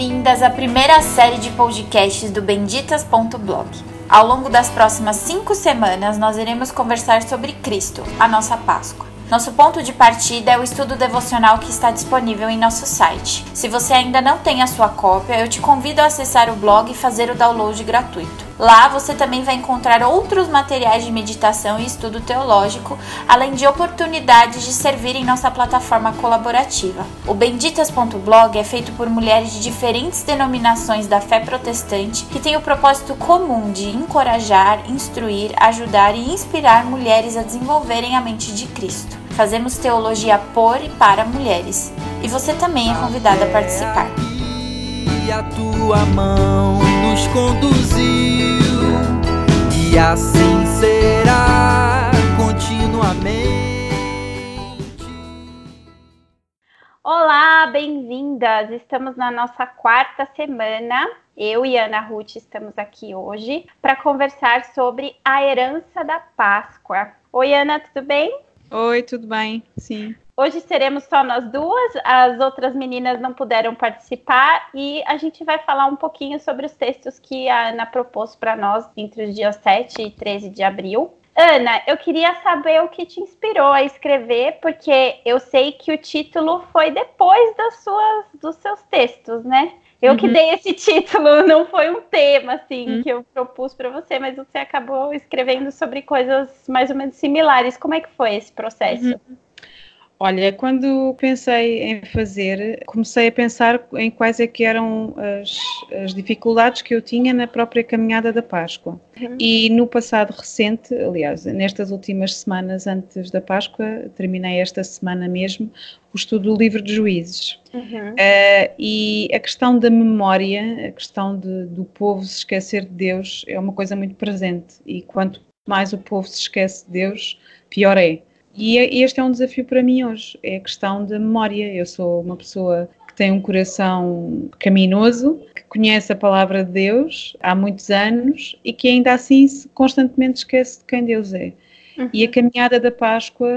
bem-vindas à primeira série de podcasts do Benditas.blog. Ao longo das próximas cinco semanas, nós iremos conversar sobre Cristo, a nossa Páscoa. Nosso ponto de partida é o estudo devocional que está disponível em nosso site. Se você ainda não tem a sua cópia, eu te convido a acessar o blog e fazer o download gratuito. Lá você também vai encontrar outros materiais de meditação e estudo teológico, além de oportunidades de servir em nossa plataforma colaborativa. O Benditas.blog é feito por mulheres de diferentes denominações da fé protestante que têm o propósito comum de encorajar, instruir, ajudar e inspirar mulheres a desenvolverem a mente de Cristo. Fazemos teologia por e para mulheres. E você também é convidada a participar. E a tua mão nos conduziu, e assim será continuamente. Olá, bem-vindas! Estamos na nossa quarta semana. Eu e Ana Ruth estamos aqui hoje para conversar sobre a herança da Páscoa. Oi, Ana, tudo bem? Oi, tudo bem? Sim. Hoje seremos só nós duas, as outras meninas não puderam participar e a gente vai falar um pouquinho sobre os textos que a Ana propôs para nós entre os dias 7 e 13 de abril. Ana, eu queria saber o que te inspirou a escrever, porque eu sei que o título foi depois das suas, dos seus textos, né? Eu uhum. que dei esse título, não foi um tema assim uhum. que eu propus para você, mas você acabou escrevendo sobre coisas mais ou menos similares. Como é que foi esse processo? Uhum. Olha, quando pensei em fazer, comecei a pensar em quais é que eram as, as dificuldades que eu tinha na própria caminhada da Páscoa. Uhum. E no passado recente, aliás, nestas últimas semanas antes da Páscoa, terminei esta semana mesmo, o estudo do livro de Juízes. Uhum. Uh, e a questão da memória, a questão de, do povo se esquecer de Deus é uma coisa muito presente. E quanto mais o povo se esquece de Deus, pior é. E é, este é um desafio para mim hoje, é a questão da memória. Eu sou uma pessoa que tem um coração caminoso, que conhece a palavra de Deus há muitos anos e que ainda assim constantemente esquece de quem Deus é. Uhum. E a caminhada da Páscoa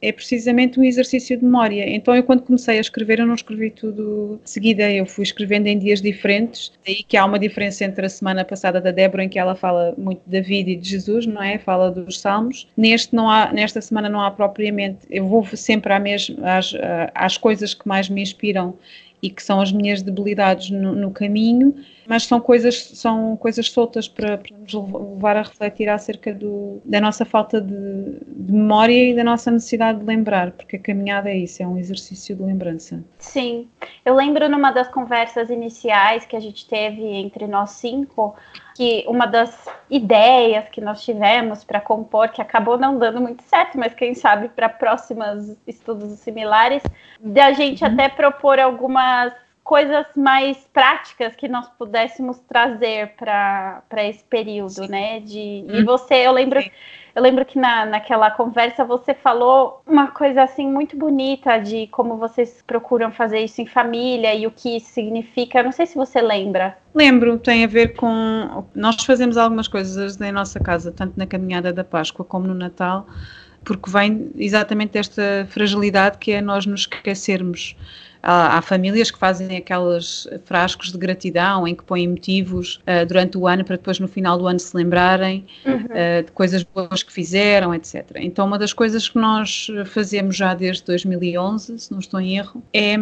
é precisamente um exercício de memória. Então, eu, quando comecei a escrever, eu não escrevi tudo de seguida, eu fui escrevendo em dias diferentes. Daí que há uma diferença entre a semana passada da Débora, em que ela fala muito de David e de Jesus, não é? Fala dos Salmos. Neste não há, nesta semana não há propriamente. Eu vou sempre à mesma, às, às coisas que mais me inspiram e que são as minhas debilidades no, no caminho, mas são coisas, são coisas soltas para, para nos levar a refletir acerca do, da nossa falta de, de, memória e da nossa necessidade de lembrar, porque a caminhada é isso, é um exercício de lembrança. Sim, eu lembro numa das conversas iniciais que a gente teve entre nós cinco, que uma das ideias que nós tivemos para compor, que acabou não dando muito certo, mas quem sabe para próximos estudos similares, da gente uhum. até propor algumas coisas mais práticas que nós pudéssemos trazer para esse período, Sim. né? De, uhum. E você, eu lembro. Sim eu lembro que na, naquela conversa você falou uma coisa assim muito bonita de como vocês procuram fazer isso em família e o que isso significa. Eu não sei se você lembra. Lembro, tem a ver com. Nós fazemos algumas coisas em nossa casa, tanto na caminhada da Páscoa como no Natal, porque vem exatamente desta fragilidade que é nós nos esquecermos Há, há, famílias que fazem aqueles frascos de gratidão em que põem motivos uh, durante o ano para depois no final do ano se lembrarem uhum. uh, de coisas boas que fizeram, etc. Então, uma das coisas que nós fazemos já desde 2011, se não estou em erro, é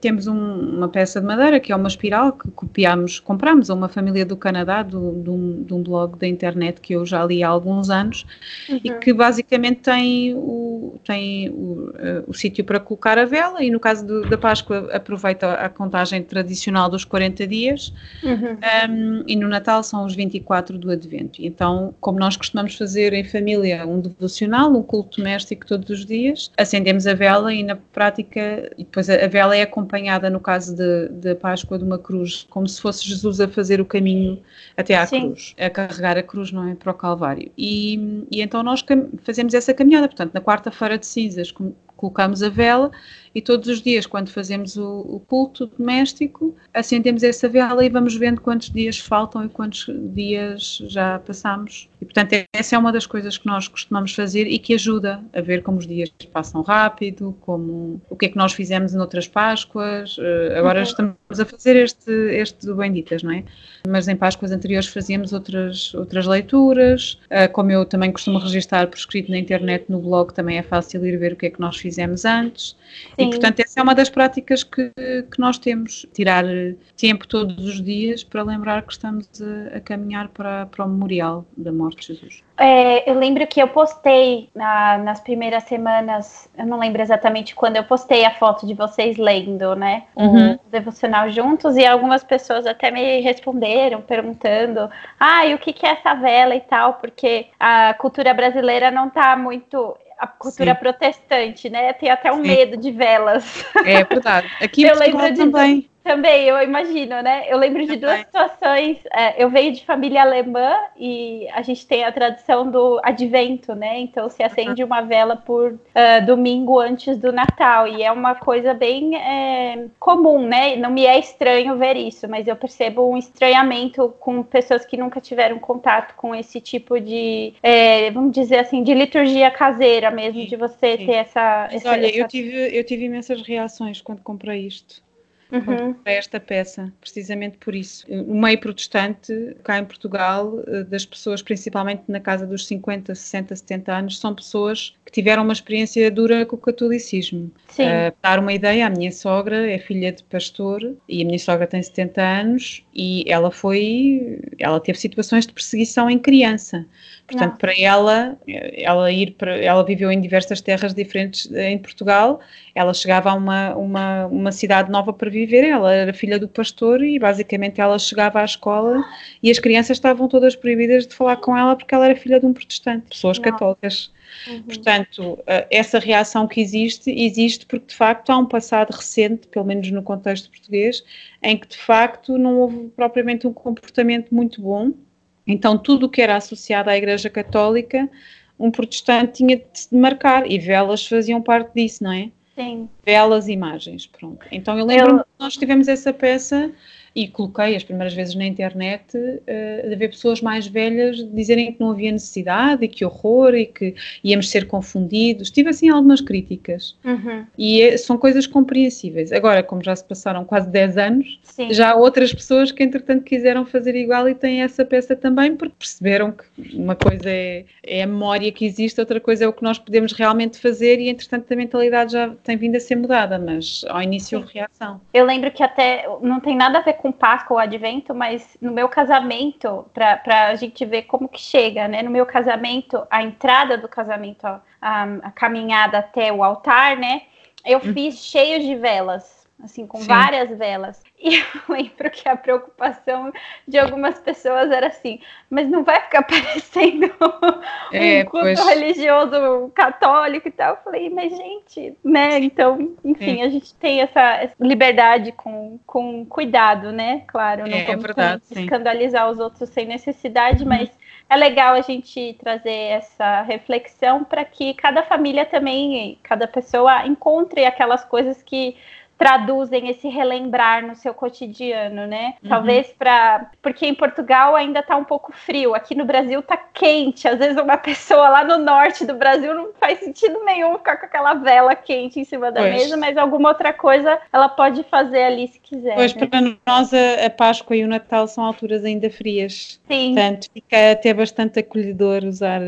temos um, uma peça de madeira que é uma espiral que copiamos, compramos a uma família do Canadá, do, de, um, de um blog da internet que eu já li há alguns anos uhum. e que basicamente tem o, tem o, uh, o sítio para colocar a vela e no caso do, da Páscoa aproveita a contagem tradicional dos 40 dias uhum. um, e no Natal são os 24 do Advento. Então, como nós costumamos fazer em família um devocional, um culto doméstico todos os dias, acendemos a vela e na prática, e depois a, a vela é acompanhada, no caso da Páscoa, de uma cruz, como se fosse Jesus a fazer o caminho até à Sim. cruz, a carregar a cruz, não é? Para o Calvário. E, e então nós fazemos essa caminhada, portanto, na quarta-feira de cinzas, colocamos a vela e todos os dias, quando fazemos o, o culto doméstico, acendemos essa vela e vamos vendo quantos dias faltam e quantos dias já passamos. E, portanto, essa é uma das coisas que nós costumamos fazer e que ajuda a ver como os dias passam rápido, como o que é que nós fizemos noutras Páscoas. Uh, agora uhum. estamos a fazer este, este do Benditas, não é? Mas em Páscoas anteriores fazíamos outras, outras leituras. Uh, como eu também costumo registrar por escrito na internet, no blog, também é fácil ir ver o que é que nós fizemos antes. Sim. E, portanto, essa é uma das práticas que, que nós temos. Tirar tempo todos os dias para lembrar que estamos a, a caminhar para, para o memorial da morte de Jesus. É, eu lembro que eu postei na, nas primeiras semanas, eu não lembro exatamente quando, eu postei a foto de vocês lendo, né? Uhum. O devocional juntos, e algumas pessoas até me responderam, perguntando: ah, e o que, que é essa vela e tal, porque a cultura brasileira não está muito a cultura Sim. protestante, né? Tem até um Sim. medo de velas. É verdade. Aqui eu lembro de, também. Também, eu imagino, né? Eu lembro de duas situações. É, eu venho de família alemã e a gente tem a tradição do advento, né? Então se acende uma vela por uh, domingo antes do Natal. E é uma coisa bem é, comum, né? Não me é estranho ver isso, mas eu percebo um estranhamento com pessoas que nunca tiveram contato com esse tipo de, é, vamos dizer assim, de liturgia caseira mesmo, sim, de você sim. ter essa. Mas essa olha, essa... Eu, tive, eu tive imensas reações quando comprei isto uhum. para esta peça, precisamente por isso. O meio protestante, cá em Portugal, eh, das pessoas, principalmente na casa dos 50, 60, 70 anos, são pessoas que tiveram uma experiência dura com o catolicismo. Sim. Uh, para dar uma ideia, a minha sogra é filha de pastor e a minha sogra tem 70 anos e ela foi, ela teve situações de perseguição em criança. Portanto, Não. para ela, ela ir para, ela viveu em diversas terras diferentes em Portugal. Ela chegava a uma, uma, uma cidade nova para viver. Ela era filha do pastor e basicamente ela chegava à escola e as crianças estavam todas proibidas de falar com ela porque ela era filha de um protestante, pessoas Não. católicas. Uhum. Portanto, eh, essa reação que existe, existe porque de facto há um passado recente, pelo menos no contexto português, em que de facto não houve propriamente um comportamento muito bom. Então, tudo o que era associado à Igreja Católica, um protestante tinha de se marcar e velas faziam parte disso, não é? Sim. Velas, imagens, pronto. Então eu lembro eu... que nós tivemos essa peça e coloquei as primeiras vezes na internet uh, de ver pessoas mais velhas dizerem que não havia necessidade e que horror e que íamos ser confundidos. Tive assim algumas críticas uhum. e é, são coisas compreensíveis. Agora, como já se passaram quase 10 anos, Sim. já há outras pessoas que entretanto quiseram fazer igual e têm essa peça também porque perceberam que uma coisa é, é a memória que existe, outra coisa é o que nós podemos realmente fazer e entretanto a mentalidade já tem vindo a ser mudada, mas ao início houve reação. Eu lembro que até não tem nada a ver com Páscoa ou Advento, mas no meu casamento, para a gente ver como que chega, né? No meu casamento, a entrada do casamento, a, a caminhada até o altar, né? Eu hum. fiz cheio de velas assim, com Sim. várias velas. E eu lembro que a preocupação de algumas pessoas era assim, mas não vai ficar parecendo é, um culto pois... religioso católico e tal. Eu falei, mas gente, né? Então, enfim, Sim. a gente tem essa liberdade com, com cuidado, né? Claro, não é, vamos verdade, escandalizar os outros sem necessidade, uhum. mas é legal a gente trazer essa reflexão para que cada família também, cada pessoa encontre aquelas coisas que traduzem esse relembrar no seu cotidiano, né? Uhum. Talvez para porque em Portugal ainda tá um pouco frio, aqui no Brasil tá quente. Às vezes uma pessoa lá no norte do Brasil não faz sentido nenhum ficar com aquela vela quente em cima da pois. mesa, mas alguma outra coisa ela pode fazer ali se quiser. Pois né? para nós a, a, Páscoa e o Natal são alturas ainda frias. Sim. Portanto, fica até bastante acolhedor usar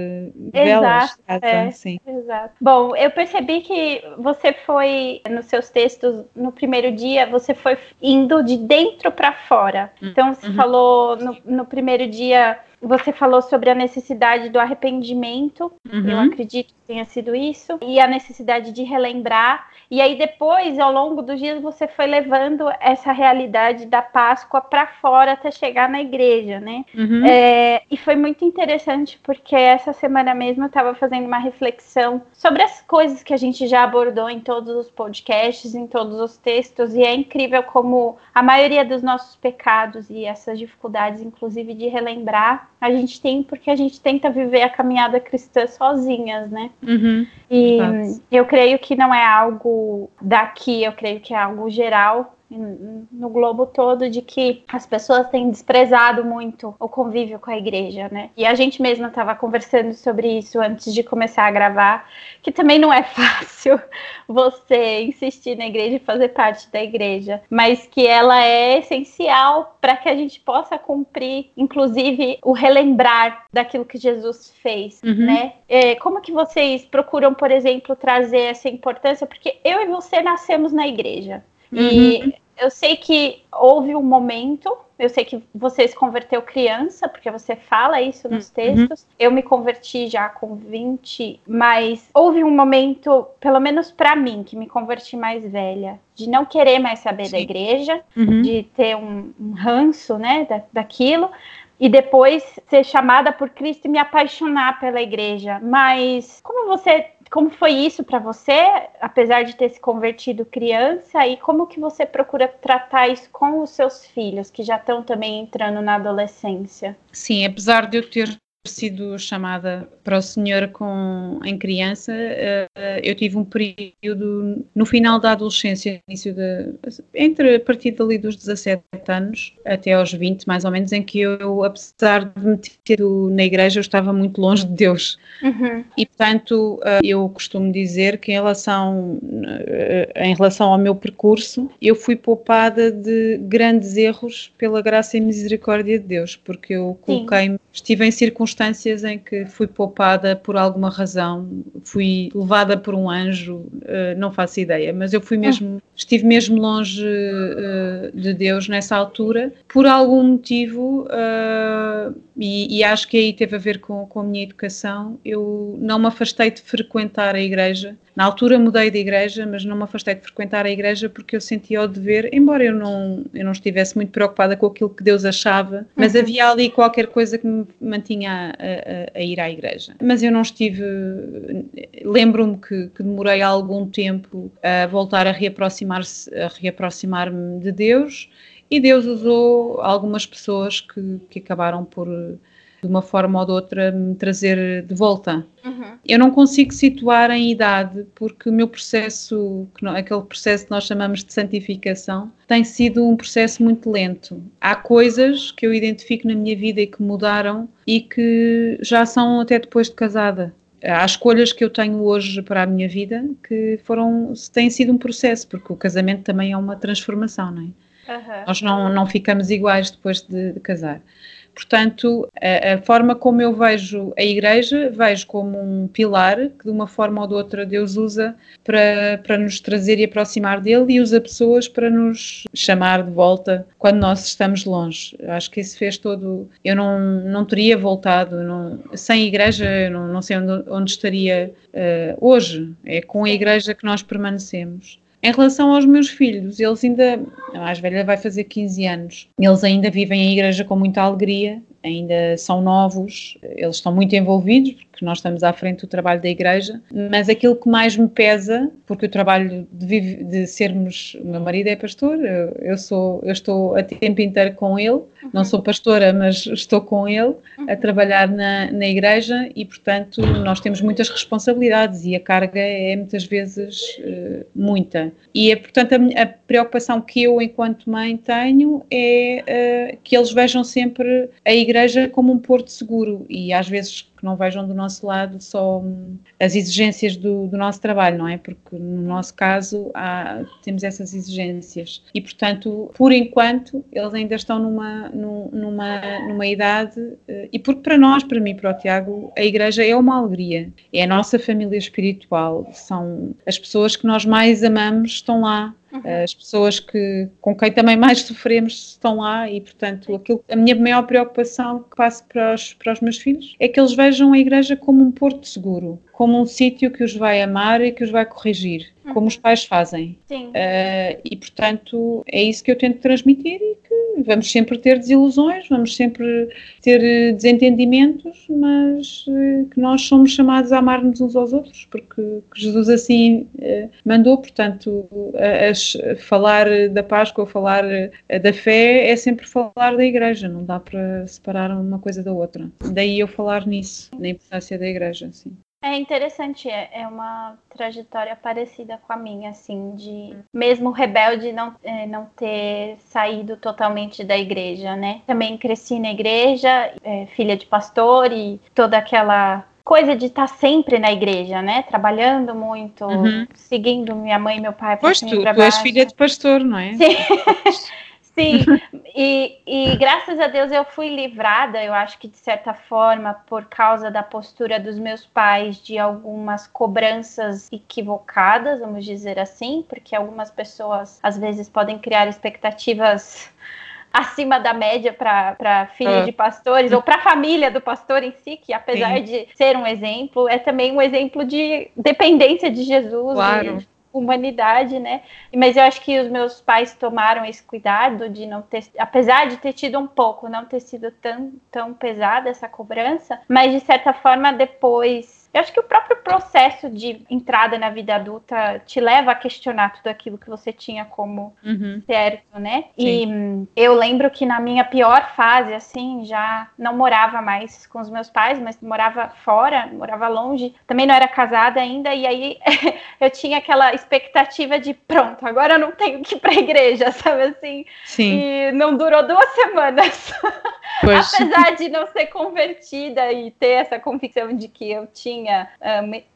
velas. Exato, é, sim. Exato. Bom, eu percebi que você foi nos seus textos no primeiro dia você foi indo de dentro para fora. Hum, então você uhum. falou no, no primeiro dia você falou sobre a necessidade do arrependimento, uhum. eu acredito que tenha sido isso, e a necessidade de relembrar. E aí depois, ao longo dos dias, você foi levando essa realidade da Páscoa para fora até chegar na igreja, né? Uhum. É, e foi muito interessante porque essa semana mesmo eu estava fazendo uma reflexão sobre as coisas que a gente já abordou em todos os podcasts, em todos os textos, e é incrível como a maioria dos nossos pecados e essas dificuldades, inclusive de relembrar, a gente tem porque a gente tenta viver a caminhada cristã sozinhas, né? Uhum. E eu creio que não é algo daqui, eu creio que é algo geral no globo todo de que as pessoas têm desprezado muito o convívio com a igreja, né? E a gente mesma estava conversando sobre isso antes de começar a gravar, que também não é fácil você insistir na igreja e fazer parte da igreja, mas que ela é essencial para que a gente possa cumprir, inclusive, o relembrar daquilo que Jesus fez, uhum. né? É, como que vocês procuram, por exemplo, trazer essa importância? Porque eu e você nascemos na igreja. Uhum. Eu sei que houve um momento, eu sei que você se converteu criança, porque você fala isso nos uhum. textos. Eu me converti já com 20, mas houve um momento, pelo menos para mim, que me converti mais velha, de não querer mais saber Sim. da igreja, uhum. de ter um, um ranço, né, da, daquilo e depois ser chamada por Cristo e me apaixonar pela igreja. Mas como você como foi isso para você, apesar de ter se convertido criança, e como que você procura tratar isso com os seus filhos, que já estão também entrando na adolescência? Sim, apesar de eu ter sido chamada para o Senhor com, em criança, uh, eu tive um período no final da adolescência, início de, entre a partir dali dos 17 anos até aos 20, mais ou menos, em que eu, apesar de me ter na igreja, eu estava muito longe de Deus. Uhum. E, portanto, uh, eu costumo dizer que em relação, uh, em relação ao meu percurso, eu fui poupada de grandes erros pela graça e misericórdia de Deus, porque eu coloquei-me, estive em circunstâncias circunstâncias em que fui poupada por alguma razão, fui levada por um anjo, uh, não faço ideia, mas eu fui mesmo, estive mesmo longe uh, de Deus nessa altura, por algum motivo, uh, e, e, acho que aí teve a ver com, com a minha educação, eu não me afastei de frequentar a igreja, na altura mudei de igreja, mas não me afastei de frequentar a igreja porque eu sentia o dever, embora eu não, eu não estivesse muito preocupada com aquilo que Deus achava, mas uhum. havia ali qualquer coisa que me mantinha a, a, ir à igreja. Mas eu não estive. Lembro-me que, que, demorei algum tempo a voltar a reaproximar-me de Deus, e Deus usou algumas pessoas que, que acabaram por de uma forma ou de outra me trazer de volta. Uhum. Eu não consigo situar em idade porque o meu processo, aquele processo que nós chamamos de santificação, tem sido um processo muito lento. Há coisas que eu identifico na minha vida e que mudaram e que já são até depois de casada. Há escolhas que eu tenho hoje para a minha vida que foram, têm sido um processo, porque o casamento também é uma transformação, não é? Uhum. Nós não, não ficamos iguais depois de, de casar. Portanto, a, a, forma como eu vejo a Igreja, vejo como um pilar que, de uma forma ou de outra, Deus usa para, para nos trazer e aproximar dele e usa pessoas para nos chamar de volta quando nós estamos longe. Acho que isso fez todo. Eu não, não teria voltado, não, sem Igreja, eu não, não sei onde, onde estaria uh, hoje. É com a Igreja que nós permanecemos. Em relação aos meus filhos, eles ainda. A mais velha vai fazer 15 anos. Eles ainda vivem a igreja com muita alegria, ainda são novos, eles estão muito envolvidos, porque nós estamos à frente do trabalho da igreja, mas aquilo que mais me pesa, porque o trabalho de, de sermos, o meu marido é pastor, eu, eu, sou, eu estou a tempo inteiro com ele. Não sou pastora, mas estou com ele a trabalhar na, na igreja e, portanto, nós temos muitas responsabilidades e a carga é muitas vezes uh, muita. E, é, portanto, a, a, preocupação que eu, enquanto mãe, tenho é uh, que eles vejam sempre a igreja como um porto seguro e às vezes que não vejam do nosso lado só hum, as exigências do, do nosso trabalho, não é? Porque no nosso caso há, temos essas exigências. E, portanto, por enquanto, eles ainda estão numa, numa, numa idade eh, e porque para nós, para mim, para o Tiago, a igreja é uma alegria, é a nossa família espiritual, são as pessoas que nós mais amamos estão lá Uhum. As pessoas que, com quem também mais sofremos estão lá e, portanto, aquilo, a minha maior preocupação que passo para os, para os meus filhos é que eles vejam a igreja como um porto seguro, como um sítio que os vai amar e que os vai corrigir, uhum. como os pais fazem. Uh, e, portanto, é isso que eu tento transmitir e que vamos sempre ter desilusões, vamos sempre ter eh, desentendimentos, mas eh, que nós somos chamados a amar-nos uns aos outros, porque Jesus assim eh, mandou, portanto, as, falar da Páscoa, falar da fé é sempre falar da igreja, não dá para separar uma coisa da outra. Daí eu falar nisso, na importância da igreja, sim. É interessante, é, é uma trajetória parecida com a minha, assim, de mesmo rebelde não, é, não ter saído totalmente da igreja, né? Também cresci na igreja, é, filha de pastor e toda aquela coisa de estar sempre na igreja, né? Trabalhando muito, uhum. seguindo minha mãe e meu pai. Pois tu, tu és filha de pastor, não é? Sim. Sim, e, e graças a Deus eu fui livrada, eu acho que de certa forma, por causa da postura dos meus pais, de algumas cobranças equivocadas, vamos dizer assim, porque algumas pessoas às vezes podem criar expectativas acima da média para filho é. de pastores ou para a família do pastor em si, que apesar Sim. de ser um exemplo, é também um exemplo de dependência de Jesus, claro. de humanidade, né? Mas eu acho que os meus pais tomaram esse cuidado de não ter, apesar de ter tido um pouco, não ter sido tão, tão pesada essa cobrança, mas de certa forma depois eu acho que o próprio processo de entrada na vida adulta te leva a questionar tudo aquilo que você tinha como uhum. certo, né? Sim. E eu lembro que na minha pior fase, assim, já não morava mais com os meus pais, mas morava fora, morava longe. Também não era casada ainda, e aí eu tinha aquela expectativa de pronto, agora eu não tenho que ir pra igreja, sabe assim? Sim. E não durou duas semanas. Pois. Apesar de não ser convertida e ter essa convicção de que eu tinha tinha,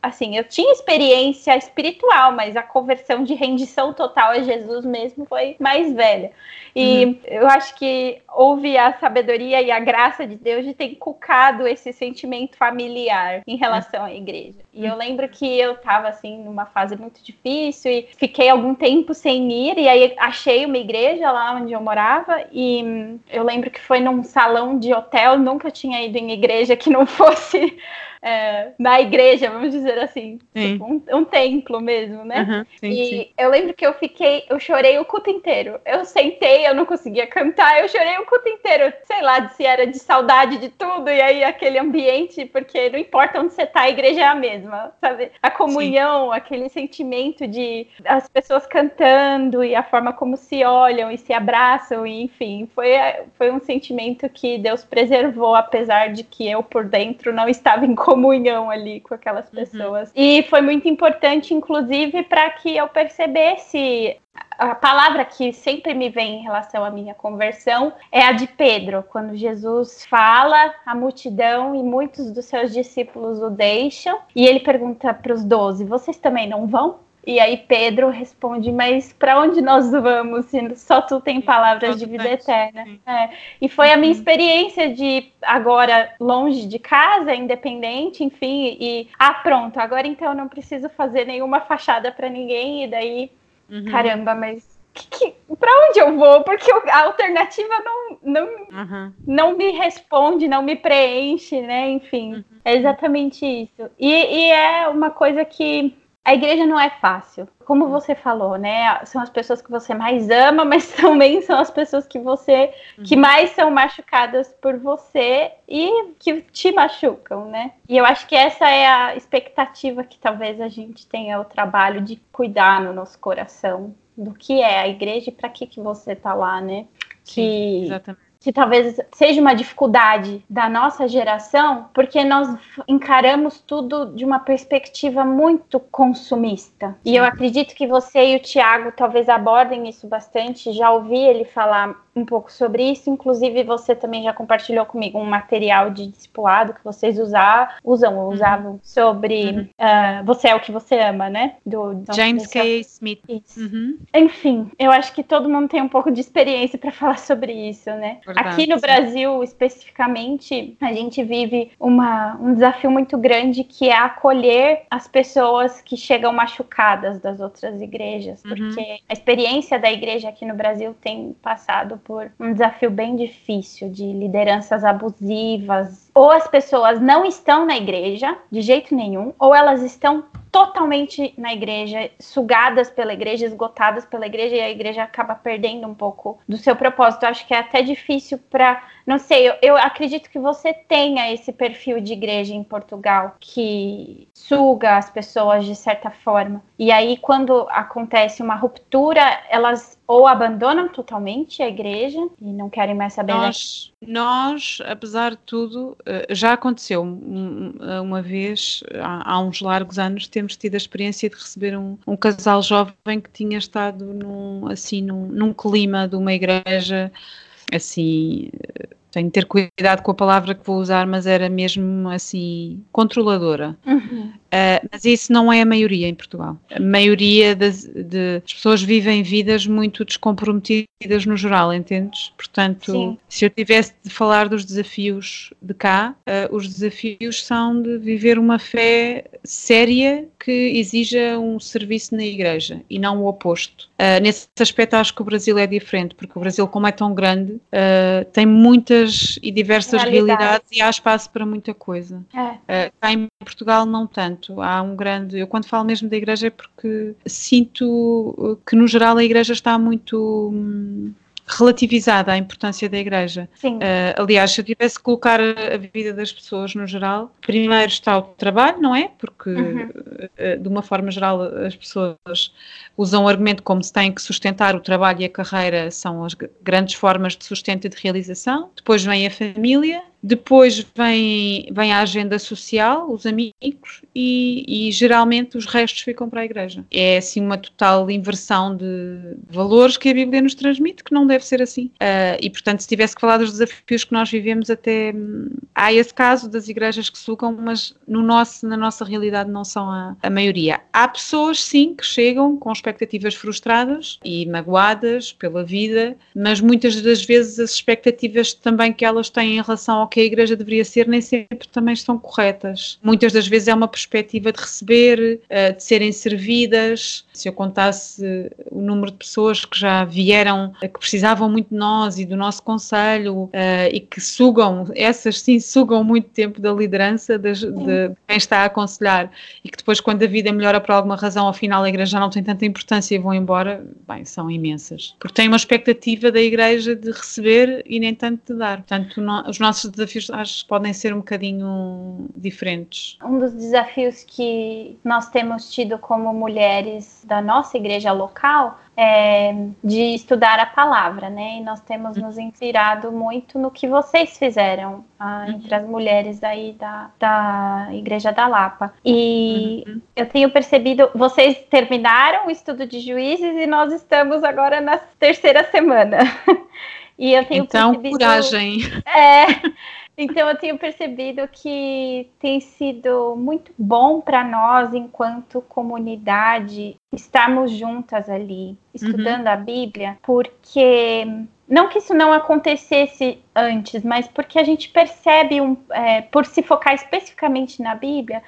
assim, eu tinha experiência espiritual, mas a conversão de rendição total a Jesus mesmo foi mais velha. E uhum. eu acho que houve a sabedoria e a graça de Deus de ter inculcado esse sentimento familiar em relação à igreja. E eu lembro que eu estava assim numa fase muito difícil e fiquei algum tempo sem ir e aí achei uma igreja lá onde eu morava e eu lembro que foi num salão de hotel, nunca tinha ido em igreja que não fosse é, na igreja, vamos dizer assim, tipo um, um, templo mesmo, né? Uhum, sim, e sim. eu lembro que eu fiquei, eu chorei o culto inteiro. Eu sentei, eu não conseguia cantar, eu chorei o culto inteiro, sei lá se era de saudade de tudo, e aí aquele ambiente, porque não importa onde você tá, a igreja é a mesma, sabe? A comunhão, sim. aquele sentimento de as pessoas cantando e a forma como se olham e se abraçam, e enfim, foi, foi um sentimento que Deus preservou, apesar de que eu por dentro não estava em comunhão comunhão ali com aquelas uhum. pessoas. Uhum. E foi muito importante, inclusive, para que eu percebesse a palavra que sempre me vem em relação à minha conversão é a de Pedro, quando Jesus fala à multidão e muitos dos seus discípulos o deixam, e ele pergunta para os doze: Vocês também não vão? E aí Pedro responde: Mas para onde nós vamos? Se só tu tem palavras de vida eterna. É. E foi a minha uhum. experiência de agora longe de casa, independente, enfim. E ah, pronto, agora então eu não preciso fazer nenhuma fachada para ninguém. E daí, uhum. caramba, mas para onde eu vou? Porque a alternativa não, não, uhum. não me responde, não me preenche, né? Enfim, uhum. é exatamente isso. E, e é uma coisa que a igreja não é fácil. Como você falou, né? São as pessoas que você mais ama, mas também são as pessoas que você que uhum. mais são machucadas por você e que te machucam, né? E eu acho que essa é a expectativa que talvez a gente tenha o trabalho de cuidar no nosso coração do que é a igreja e para que que você tá lá, né? Sim, que exatamente que talvez seja uma dificuldade da nossa geração, porque nós encaramos tudo de uma perspectiva muito consumista. E eu acredito que você e o Tiago talvez abordem isso bastante. Já ouvi ele falar um pouco sobre isso. Inclusive, você também já compartilhou comigo um material de discipulado que vocês usar, usam ou uhum. usavam sobre uhum. uh, Você é o que você ama, né? Do, do James K. Smith. Uhum. Enfim, eu acho que todo mundo tem um pouco de experiência para falar sobre isso, né? verdade, Aqui no sim. Brasil, especificamente, a gente vive uma, um desafio muito grande que é acolher as pessoas que chegam machucadas das outras igrejas, Uhum. porque a experiência da igreja aqui no Brasil tem passado por um desafio bem difícil de lideranças abusivas. Ou as pessoas não estão na igreja de jeito nenhum, ou elas estão totalmente na igreja, sugadas pela igreja, esgotadas pela igreja, e a igreja acaba perdendo um pouco do seu propósito. Eu acho que é até difícil para. Não sei, eu, eu acredito que você tenha esse perfil de igreja em Portugal que suga as pessoas de certa forma. E aí, quando acontece uma ruptura, elas ou abandonam totalmente a igreja e não querem mais saber. Nós, nós, apesar de tudo, eh, já aconteceu um- um- uma vez, há, há uns largos anos, temos tido a experiência de receber um, um casal jovem que tinha estado num, assim, num, num clima de uma igreja, assim, eh, tenho de ter cuidado com a palavra que vou usar, mas era mesmo assim, controladora. Uhum. Uh, mas isso não é a maioria em Portugal. A maioria das de, as pessoas vivem vidas muito descomprometidas no geral, entendes? Portanto, Sim. se eu tivesse de falar dos desafios de cá, uh, os desafios são de viver uma fé séria que exija um serviço na igreja e não o oposto. Uh, nesse aspecto acho que o Brasil é diferente, porque o Brasil, como é tão grande, tem muitas e diversas Realidades. realidades e há espaço para muita coisa. É. Cá em Portugal não tanto. Há um grande. Eu quando falo mesmo da igreja é porque sinto uh, que no geral a igreja está muito hum, relativizada à importância da igreja. Sim. Uh, aliás, se eu tivesse que colocar a, a vida das pessoas no geral, primeiro está o trabalho, não é? Porque Uhum. uh, de uma forma geral as pessoas usam o argumento como se têm que sustentar o trabalho e a carreira são as grandes formas de sustento e de realização. Depois vem a família, depois vem, vem a agenda social, os amigos e, e geralmente os restos ficam para a igreja. É assim uma total inversão de valores que a Bíblia nos transmite, que não deve ser assim. Ah, e portanto, se tivesse que falar dos desafios que nós vivemos, até hum, há esse caso das igrejas que sugam, mas no nosso, na nossa realidade não são a, a maioria. Há pessoas, sim, que chegam com expectativas frustradas e magoadas pela vida, mas muitas das vezes as expectativas também que elas têm em relação ao que a igreja deveria ser nem sempre também estão corretas. Muitas das vezes é uma perspectiva de receber, eh, de serem servidas. Se eu contasse o número de pessoas que já vieram, eh, que precisavam muito de nós e do nosso conselho eh, e que sugam, essas sim sugam muito tempo da liderança de quem está a aconselhar e que depois quando a vida melhora por alguma razão, afinal a igreja não tem tanta importância e vão embora, bem, são imensas. Porque têm uma expectativa da igreja de receber e nem tanto de dar. Portanto, os nossos desafios acho que podem ser um bocadinho diferentes. Um dos desafios que nós temos tido como mulheres da nossa igreja local é de estudar a palavra, né? E nós temos nos inspirado muito no que vocês fizeram ah, entre as mulheres aí da, da Igreja da Lapa. E eu tenho percebido, vocês terminaram o estudo de juízes e nós estamos agora na terceira semana. E eu tenho Então, percebido... coragem. É, então eu tenho percebido que tem sido muito bom para nós, enquanto comunidade, estarmos juntas ali, estudando a Bíblia, porque não que isso não acontecesse antes, mas porque a gente percebe, um, é, por se focar especificamente na Bíblia,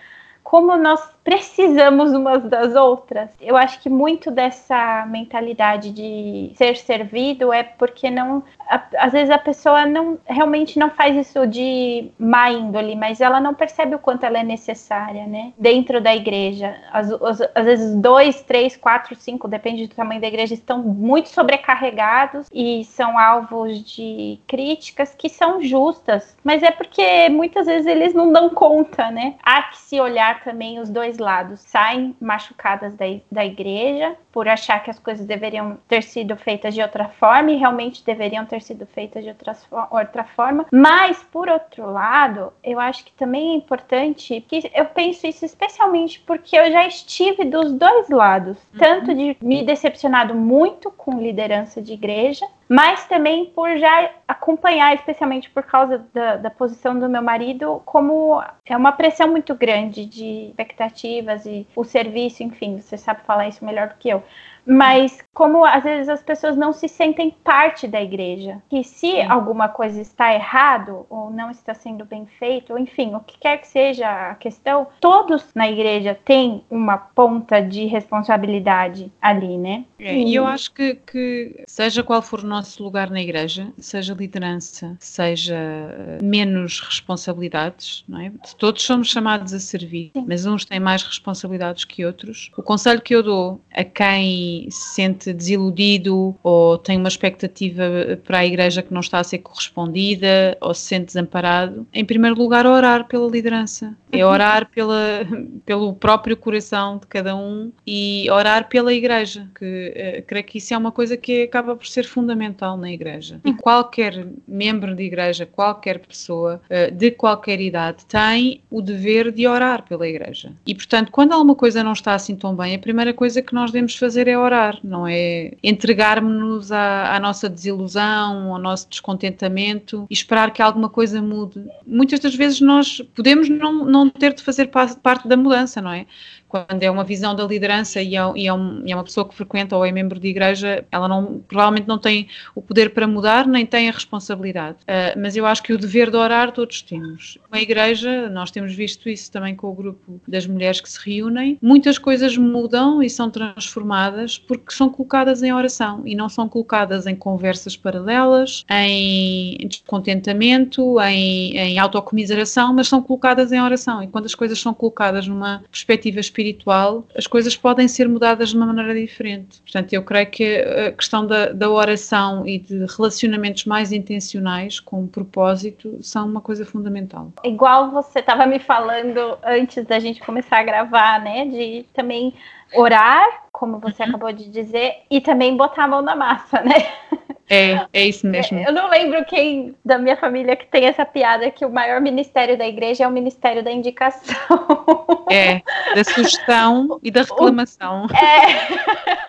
como nós precisamos umas das outras. Eu acho que muito dessa mentalidade de ser servido é porque não, a- às vezes a pessoa não realmente não faz isso de má índole, mas ela não percebe o quanto ela é necessária, né? Dentro da igreja, às, às- às vezes dois, três, quatro, cinco, depende do tamanho da igreja, estão muito sobrecarregados e são alvos de críticas que são justas, mas é porque muitas vezes eles não dão conta, né? Há que se olhar também os dois lados. Saem machucadas da, da igreja por achar que as coisas deveriam ter sido feitas de outra forma e realmente deveriam ter sido feitas de outras outra forma. Mas, por outro lado, eu acho que também é importante que eu penso isso especialmente porque eu já estive dos dois lados, tanto de me decepcionado muito com liderança de igreja, mas também por já acompanhar, especialmente por causa da, da posição do meu marido, como é uma pressão muito grande de expectativas e o serviço, enfim, você sabe falar isso melhor do que eu. Mas como às vezes as pessoas não se sentem parte da igreja, que se Sim. alguma coisa está errado ou não está sendo bem feito, ou enfim, o que quer que seja a questão, todos na igreja têm uma ponta de responsabilidade ali, né? É, e eu acho que, que, seja qual for o nosso lugar na igreja, seja liderança, seja eh, menos responsabilidades, não é? Todos somos chamados a servir, Sim. mas uns têm mais responsabilidades que outros. O conselho que eu dou a quem se sente desiludido ou tem uma expectativa para a igreja que não está a ser correspondida ou se sente desamparado, em primeiro lugar, orar pela liderança. É uhum. orar pela, pelo próprio coração de cada um e orar pela igreja, que uh, creio que isso é uma coisa que acaba por ser fundamental na igreja. E uhum. qualquer membro de igreja, qualquer pessoa uh, de qualquer idade tem o dever de orar pela igreja. E portanto, quando alguma coisa não está assim tão bem, a primeira coisa que nós devemos fazer é orar, não é entregarmos-nos à, à nossa desilusão, ao nosso descontentamento e esperar que alguma coisa mude. Muitas das vezes nós podemos não, não ter de fazer parte da mudança, não é? Quando é uma visão da liderança e é, e, é um, e é, uma pessoa que frequenta ou é membro de igreja, ela não, provavelmente não tem o poder para mudar, nem tem a responsabilidade. Uh, mas eu acho que o dever de orar todos temos. Na igreja, nós temos visto isso também com o grupo das mulheres que se reúnem, muitas coisas mudam e são transformadas porque são colocadas em oração e não são colocadas em conversas paralelas, em descontentamento, em, em autocomiseração, mas são colocadas em oração. E quando as coisas são colocadas numa perspectiva espiritual, espiritual, as coisas podem ser mudadas de uma maneira diferente. Portanto, eu creio que a questão da, da oração e de relacionamentos mais intencionais, com propósito, são uma coisa fundamental. Igual você estava me falando antes da gente começar a gravar, né, de também orar, como você uhum. acabou de dizer, e também botar a mão na massa, né? É, é isso mesmo. Eu não lembro quem da minha família que tem essa piada que o maior ministério da igreja é o ministério da indicação. É, da sugestão e da reclamação. É.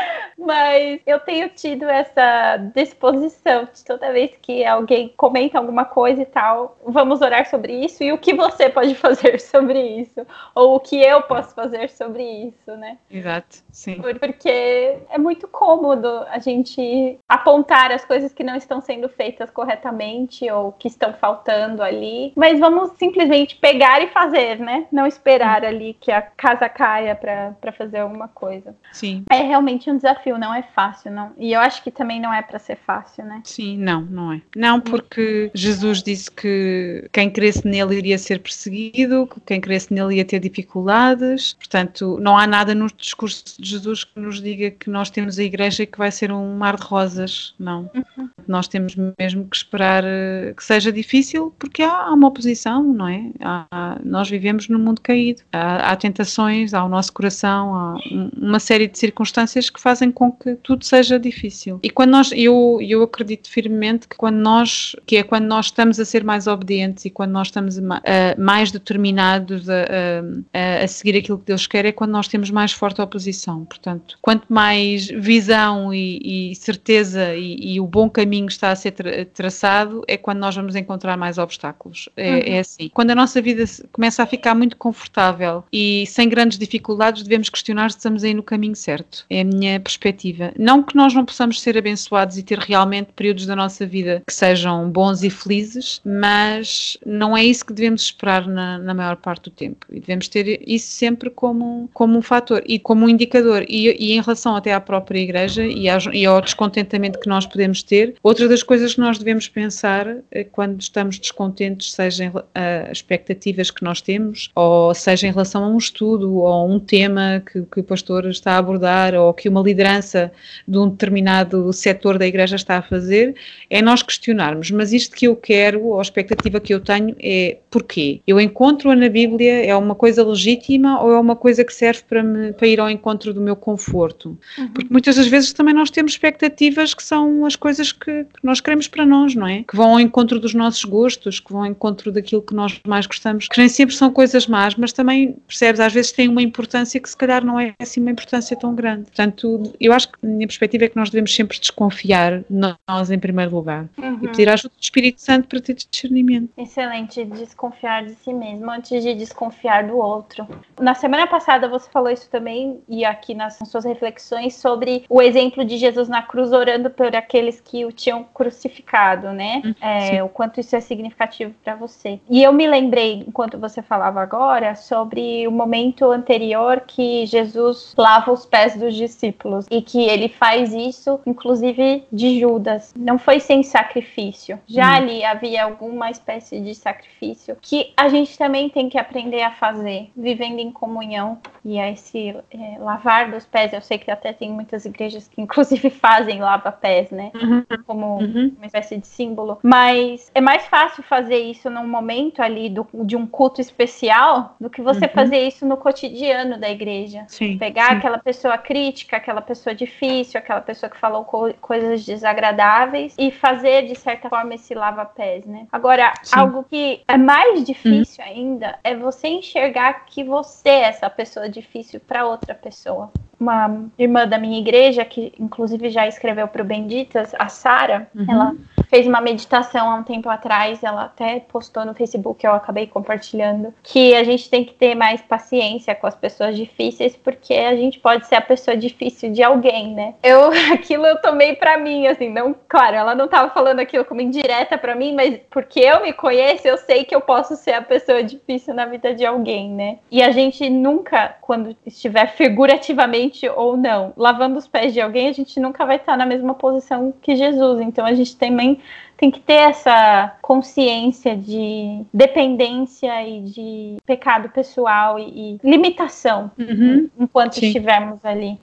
Mas eu tenho tido essa disposição de toda vez que alguém comenta alguma coisa e tal, vamos orar sobre isso e o que você pode fazer sobre isso, ou o que eu posso fazer sobre isso, né? Exato, sim. Porque é muito cômodo a gente apontar as coisas que não estão sendo feitas corretamente ou que estão faltando ali, mas vamos simplesmente pegar e fazer, né? Não esperar ali que a casa caia para fazer alguma coisa. Sim. É realmente um desafio não é fácil, não. E eu acho que também não é para ser fácil, né? Sim, não, não é. Não, porque Jesus disse que quem cresce nele iria ser perseguido, que quem cresce nele ia ter dificuldades. Portanto, não há nada no discurso de Jesus que nos diga que nós temos a igreja e que vai ser um mar de rosas. Não. Uhum. Nós temos mesmo que esperar eh, que seja difícil, porque há, uma oposição, não é? Há, nós vivemos num mundo caído. Há, há tentações, há o nosso coração, há uma série de circunstâncias que fazem com que tudo seja difícil. E quando nós, eu, eu acredito firmemente que quando nós, que é quando nós estamos a ser mais obedientes e quando nós estamos uh, mais determinados a, a, a, seguir aquilo que Deus quer, é quando nós temos mais forte oposição. Portanto, quanto mais visão e, e certeza e, e, o bom caminho está a ser tra traçado, é quando nós vamos encontrar mais obstáculos. É, uhum. é assim. Quando a nossa vida começa a ficar muito confortável e sem grandes dificuldades, devemos questionar se estamos aí no caminho certo. É a minha perspectiva. Não que nós não possamos ser abençoados e ter realmente períodos da nossa vida que sejam bons e felizes, mas não é isso que devemos esperar na, na maior parte do tempo. E devemos ter isso sempre como, como um fator e como um indicador. E, e em relação até à própria igreja e, e ao descontentamento que nós podemos ter, outra das coisas que nós devemos pensar eh, quando estamos descontentes, seja uh, expectativas que nós temos, ou seja em relação a um estudo ou a um tema que, que o pastor está a abordar, ou que uma liderança liderança de um determinado setor da igreja está a fazer, é nós questionarmos, mas isto que eu quero, ou a expectativa que eu tenho é porquê? Eu encontro-a na Bíblia, é uma coisa legítima ou é uma coisa que serve para, me, para ir ao encontro do meu conforto? Uhum. Porque muitas das vezes também nós temos expectativas que são as coisas que que, que nós queremos para nós, não é? Que vão ao encontro dos nossos gostos, que vão ao encontro daquilo que nós mais gostamos, que nem sempre são coisas más, mas também, percebes, às vezes têm uma importância que se calhar não é assim uma importância tão grande. Portanto, eu acho que a minha perspectiva é que nós devemos sempre desconfiar nós em primeiro lugar uhum. e pedir a ajuda do Espírito Santo para ter discernimento. Excelente, desconfiar de si mesmo antes de desconfiar do outro. Na semana passada você falou isso também, e aqui nas suas reflexões, sobre o exemplo de Jesus na cruz orando por aqueles que o tinham crucificado, né? Uhum, é, o quanto isso é significativo para você. E eu me lembrei, enquanto você falava agora, sobre o momento anterior que Jesus lava os pés dos discípulos e que ele faz isso, inclusive de Judas. Não foi sem sacrifício. Já hum. ali havia alguma espécie de sacrifício que a gente também tem que aprender a fazer, vivendo em comunhão e a esse é, lavar dos pés. Eu sei que até tem muitas igrejas que inclusive fazem lava-pés, né? Uhum. Como uhum. uma espécie de símbolo. Mas é mais fácil fazer isso num momento ali do, de um culto especial do que você uhum. fazer isso no cotidiano da igreja. Sim, Pegar sim. aquela pessoa crítica, aquela pessoa difícil, aquela pessoa que falou co coisas desagradáveis e fazer, de certa forma, esse lava-pés, né? Agora, sim. algo que é mais difícil ainda é você enxergar que você é essa pessoa difícil para outra pessoa uma irmã da minha igreja, que inclusive já escreveu para o Benditas, a Sara, uhum. ela fez uma meditação há um tempo atrás, ela até postou no Facebook, eu acabei compartilhando, que a gente tem que ter mais paciência com as pessoas difíceis, porque a gente pode ser a pessoa difícil de alguém, né? Eu, aquilo eu tomei para mim, assim, não, claro, ela não tava falando aquilo como indireta para mim, mas porque eu me conheço, eu sei que eu posso ser a pessoa difícil na vida de alguém, né? E a gente nunca, quando estiver figurativamente ou não, lavando os pés de alguém, a gente nunca vai estar na mesma posição que Jesus. Então a gente também tem que ter essa consciência de dependência e de pecado pessoal e, e limitação uhum. enquanto Sim. estivermos ali.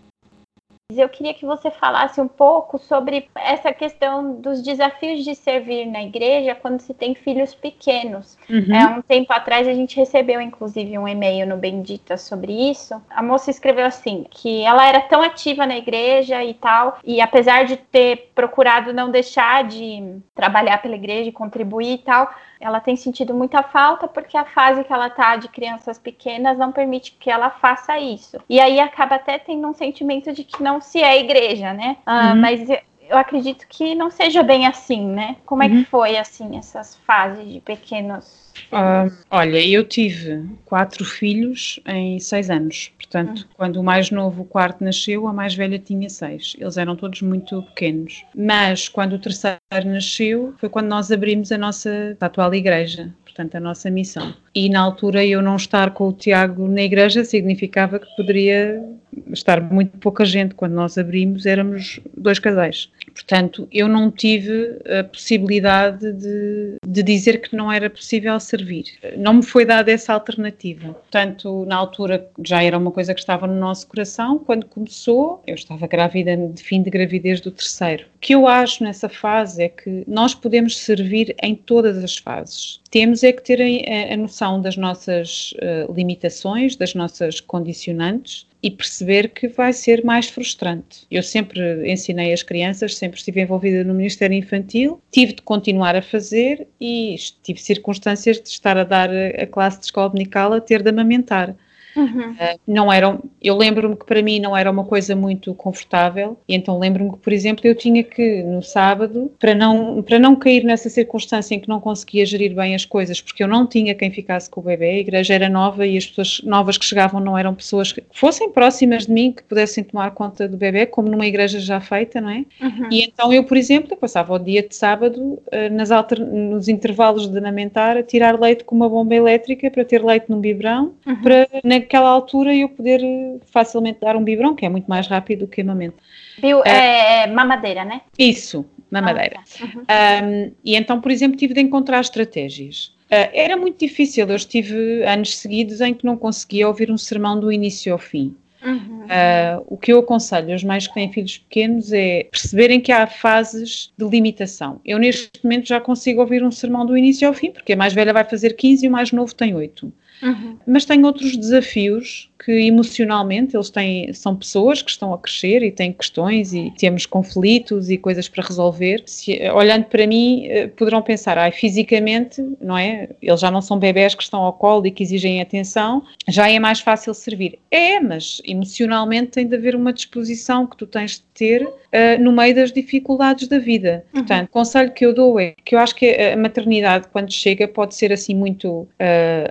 Eu queria que você falasse um pouco sobre essa questão dos desafios de servir na igreja quando se tem filhos pequenos. Uhum. É, um tempo atrás a gente recebeu, inclusive, um e-mail no Bendita sobre isso. A moça escreveu assim: que ela era tão ativa na igreja e tal, e apesar de ter procurado não deixar de trabalhar pela igreja e contribuir e tal, ela tem sentido muita falta porque a fase que ela tá de crianças pequenas não permite que ela faça isso. E aí acaba até tendo um sentimento de que não se é igreja, né? Ah, uhum. Mas eu acredito que não seja bem assim, né? Como é que uhum. foi, assim, essas fases de pequenos... Uh, olha, eu tive quatro filhos em seis anos. Portanto, uhum. quando o mais novo, o quarto, nasceu, a mais velha tinha seis. Eles eram todos muito pequenos. Mas, quando o terceiro nasceu, foi quando nós abrimos a nossa a atual igreja portanto, a nossa missão. E na altura eu não estar com o Tiago na igreja significava que poderia estar muito pouca gente. Quando nós abrimos, éramos dois casais. Portanto, eu não tive a possibilidade de, de dizer que não era possível servir. Não me foi dada essa alternativa. Portanto, na altura já era uma coisa que estava no nosso coração. Quando começou, eu estava grávida de fim de gravidez do terceiro. O que eu acho nessa fase é que nós podemos servir em todas as fases. Temos é que ter a, a noção das nossas uh, limitações, das nossas condicionantes e perceber que vai ser mais frustrante. Eu sempre ensinei as crianças, sempre estive envolvida no Ministério Infantil, tive de continuar a fazer e tive circunstâncias de estar a dar a classe de escola dominical a ter de amamentar. Uhum. Uh, não eram, eu lembro-me que para mim não era uma coisa muito confortável, e então lembro-me que, por exemplo, eu tinha que no sábado, para não, para não cair nessa circunstância em que não conseguia gerir bem as coisas, porque eu não tinha quem ficasse com o bebê, a igreja era nova e as pessoas novas que chegavam não eram pessoas que fossem próximas de mim, que pudessem tomar conta do bebê, como numa igreja já feita, não é? Uhum. E então eu, por exemplo, eu passava o dia de sábado uh, nas alter, nos intervalos de amamentar a tirar leite com uma bomba elétrica para ter leite num biberão, uhum. para na naquela altura eu poder eh, facilmente dar um biberon, que é muito mais rápido do que amamento. Bio, é, é, é mamadeira, né? Isso, mamadeira. Ah, uhum. um, e então, por exemplo, tive de encontrar estratégias. Uh, era muito difícil, eu estive anos seguidos em que não conseguia ouvir um sermão do início ao fim. Uhum. Uh, o que eu aconselho aos mais que têm filhos pequenos é perceberem que há fases de limitação. Eu, neste momento, já consigo ouvir um sermão do início ao fim, porque a mais velha vai fazer 15 e o mais novo tem 8. Uhum. Mas tenho outros desafios que emocionalmente eles têm, são pessoas que estão a crescer e têm questões e temos conflitos e coisas para resolver. Se, olhando para mim, eh, poderão pensar, ah, fisicamente, não é? Eles já não são bebés que estão ao colo e que exigem atenção, já é mais fácil servir. É, mas emocionalmente tem de haver uma disposição que tu tens de ter uh, no meio das dificuldades da vida. Uhum. Portanto, o conselho que eu dou é que eu acho que a maternidade, quando chega, pode ser assim muito uh,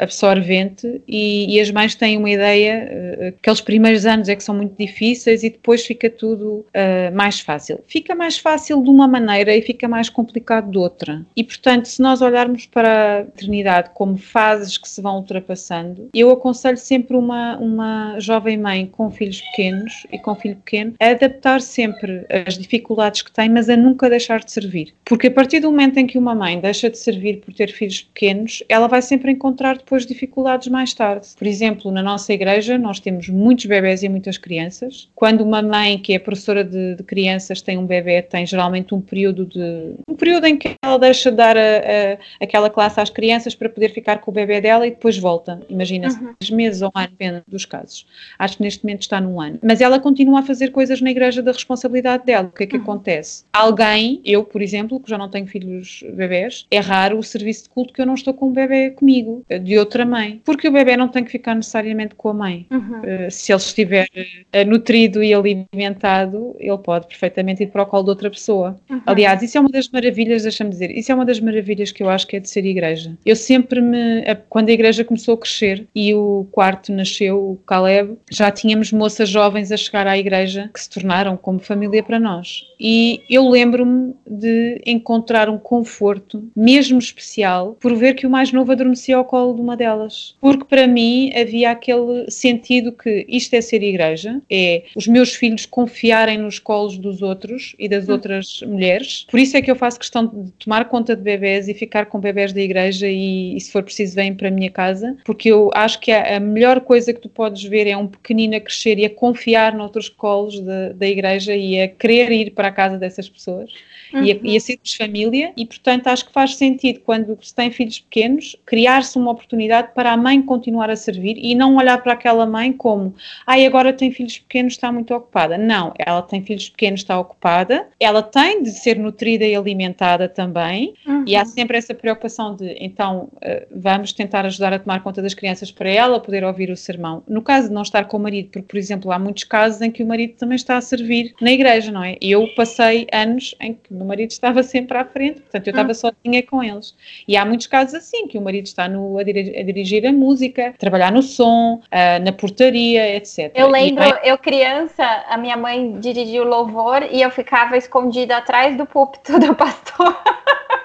absorvente e, e, as mães têm uma ideia uh, aqueles primeiros anos é que são muito difíceis e depois fica tudo uh, mais fácil. Fica mais fácil de uma maneira e fica mais complicado de outra. E portanto, se nós olharmos para a maternidade como fases que se vão ultrapassando, eu aconselho sempre uma, uma jovem mãe com filhos pequenos e com filho pequeno a adaptar sempre as dificuldades que tem, mas a nunca deixar de servir. Porque a partir do momento em que uma mãe deixa de servir por ter filhos pequenos, ela vai sempre encontrar depois dificuldades mais tarde. Por exemplo, na nossa igreja, nós temos muitos bebés e muitas crianças. Quando uma mãe que é professora de, de crianças tem um bebê, tem geralmente um período de um período em que ela deixa de dar a, a, aquela classe às crianças para poder ficar com o bebê dela e depois volta. Imagina-se, uhum. meses ou um ano, depende dos casos. Acho que neste momento está num ano. Mas ela continua a fazer coisas na igreja da responsabilidade dela. O que é que uhum. acontece? Alguém, eu, por exemplo, que já não tenho filhos bebés, é raro o serviço de culto que eu não estou com o bebê comigo, de outra mãe. Porque o bebê não tem que ficar necessariamente com a mãe. Uhum. Uh, se ele estiver uh, nutrido e alimentado, ele pode perfeitamente ir para o colo de outra pessoa. Uhum. Aliás, isso é uma das maravilhas, deixa-me dizer, isso é uma das maravilhas que eu acho que é de ser igreja. Eu sempre me, quando a igreja começou a crescer e o quarto nasceu, o Caleb, já tínhamos moças jovens a chegar à igreja que se tornaram como família para nós. E eu lembro-me de encontrar um conforto, mesmo especial, por ver que o mais novo adormecia ao colo de uma delas. Porque para mim havia aquele sentido que isto é ser igreja, é os meus filhos confiarem nos colos dos outros e das hum. outras mulheres. Por isso é que eu faço questão de tomar conta de bebés e ficar com bebés da igreja e, e se for preciso, vêm para a minha casa, porque eu acho que a, a melhor coisa que tu podes ver é um pequenino a crescer e a confiar noutros colos de, da igreja e a querer ir para a casa dessas pessoas uhum. e, a, e a sermos família e portanto acho que faz sentido quando se tem filhos pequenos criar-se uma oportunidade para a mãe continuar a servir e não olhar para aquela mãe como ai agora tem filhos pequenos está muito ocupada não, ela tem filhos pequenos está ocupada ela tem de ser nutrida e alimentada também uhum. e há sempre essa preocupação de então uh, vamos tentar ajudar a tomar conta das crianças para ela poder ouvir o sermão no caso de não estar com o marido porque por exemplo há muitos casos em que o marido também está a servir na igreja não é? Eu passei anos em que o meu marido estava sempre à frente, portanto eu estava hum. sozinha com eles. E há muitos casos assim, que o marido está no, a, dirigir, a, dirigir a música, a trabalhar no som, uh, na portaria, etc. Eu lembro, e, eu criança, a minha mãe dirigia o louvor e eu ficava escondida atrás do púlpito do pastor.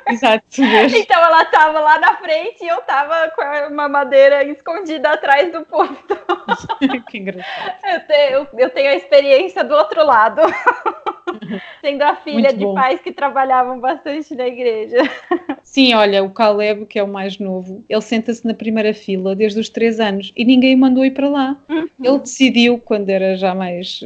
Exato. Então ela estava lá na frente e eu estava com uma madeira escondida atrás do púlpito. que engraçado. Eu tenho, eu tenho a experiência do outro lado. Sendo a filha Muito de bom. pais que trabalhavam bastante na igreja. Sim, olha, o Caleb, que é o mais novo, ele senta-se na primeira fila desde os três anos e ninguém o mandou ir para lá. Uhum. Ele decidiu, quando era já mais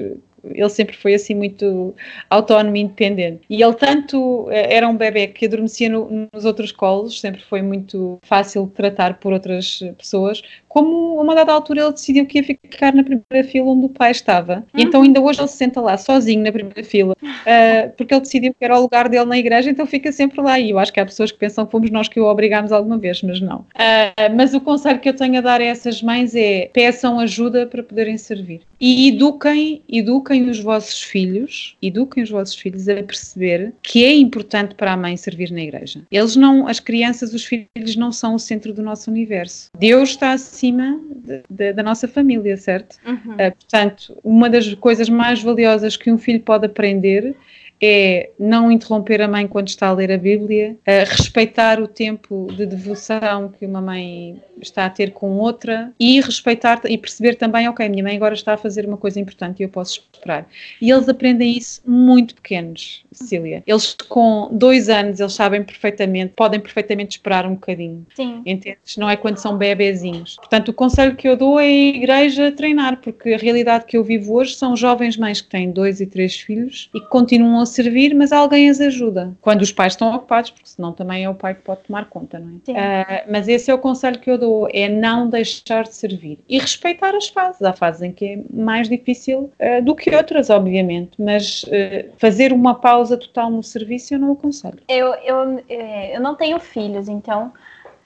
ele sempre foi assim muito autónomo e independente. E ele tanto eh, era um bebê que adormecia no, nos outros colos, sempre foi muito fácil de tratar por outras pessoas, como a uma dada altura ele decidiu que ia ficar na primeira fila onde o pai estava. E então ainda hoje ele se senta lá sozinho na primeira fila, uh, porque ele decidiu que era o lugar dele na igreja, então fica sempre lá. E eu acho que há pessoas que pensam que fomos nós que o obrigámos alguma vez, mas não. Uh, mas o conselho que eu tenho a dar a essas mães é peçam ajuda para poderem servir. E eduquem, eduquem os vossos filhos, eduquem os vossos filhos a perceber que é importante para a mãe servir na igreja. Eles não, as crianças, os filhos não são o centro do nosso universo. Deus está assim acima de, de, da nossa família, certo? Uhum. Uh, portanto, uma das coisas mais valiosas que um filho pode aprender é não interromper a mãe quando está a ler a Bíblia, respeitar o tempo de devoção que uma mãe está a ter com outra e respeitar e perceber também, ok, minha mãe agora está a fazer uma coisa importante e eu posso esperar. E eles aprendem isso muito pequenos, Cecília. Eles com dois anos, eles sabem perfeitamente, podem perfeitamente esperar um bocadinho. Sim. Entendes? Não é quando são bebezinhos. Portanto, o conselho que eu dou é a igreja treinar, porque a realidade que eu vivo hoje são jovens mães que têm dois e três filhos e que continuam a servir, mas alguém as ajuda. Quando os pais estão ocupados, porque senão também é o pai que pode tomar conta, não é? Uh, mas esse é o conselho que eu dou, é não deixar de servir e respeitar as fases. Há fases em que é mais difícil uh, do que outras, obviamente, mas uh, fazer uma pausa total no serviço eu não aconselho. Eu, eu, eu não tenho filhos, então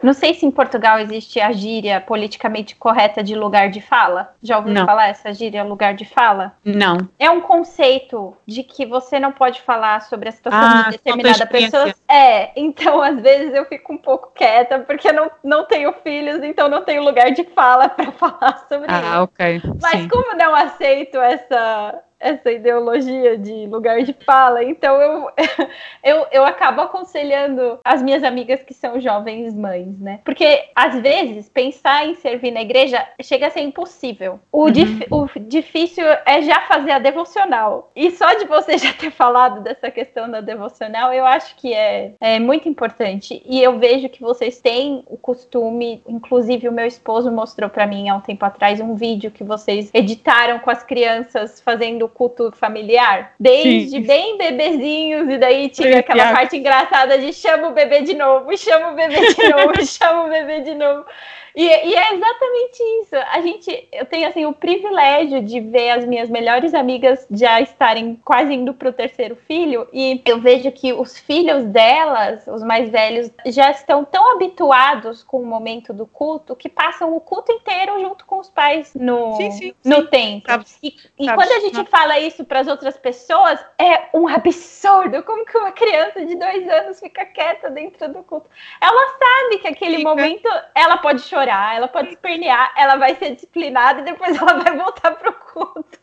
não sei se em Portugal existe a gíria politicamente correta de lugar de fala. Já ouviu não. falar essa gíria lugar de fala? Não. É um conceito de que você não pode falar sobre a situação ah, de determinada pessoa. É, então às vezes eu fico um pouco quieta porque não, não tenho filhos, então não tenho lugar de fala para falar sobre ah, isso. Ah, ok. Mas Sim. como não aceito essa essa ideologia de lugar de fala. Então eu, eu, eu acabo aconselhando as minhas amigas que são jovens mães, né? Porque às vezes pensar em servir na igreja chega a ser impossível. O, uhum. dif, o difícil é já fazer a devocional. E só de você já ter falado dessa questão da devocional, eu acho que é, é muito importante. E eu vejo que vocês têm o costume, inclusive o meu esposo mostrou para mim há um tempo atrás um vídeo que vocês editaram com as crianças fazendo culto familiar, desde Sim. bem bebezinhos, e daí tinha aquela parte engraçada de chama o bebê de novo, chama o bebê de novo, chama o bebê de novo. E, e, é exatamente isso. A gente, eu tenho assim o privilégio de ver as minhas melhores amigas já estarem quase indo para o terceiro filho e eu vejo que os filhos delas, os mais velhos, já estão tão habituados com o momento do culto que passam o culto inteiro junto com os pais no sim, sim, no sim. templo. Sabe, e, e sabe, quando a gente sabe. fala isso para as outras pessoas é um absurdo. Como que uma criança de dois anos fica quieta dentro do culto? Ela sabe que aquele fica. momento ela pode chorar chorar, ela pode espernear, ela vai ser disciplinada e depois ela vai voltar pro culto.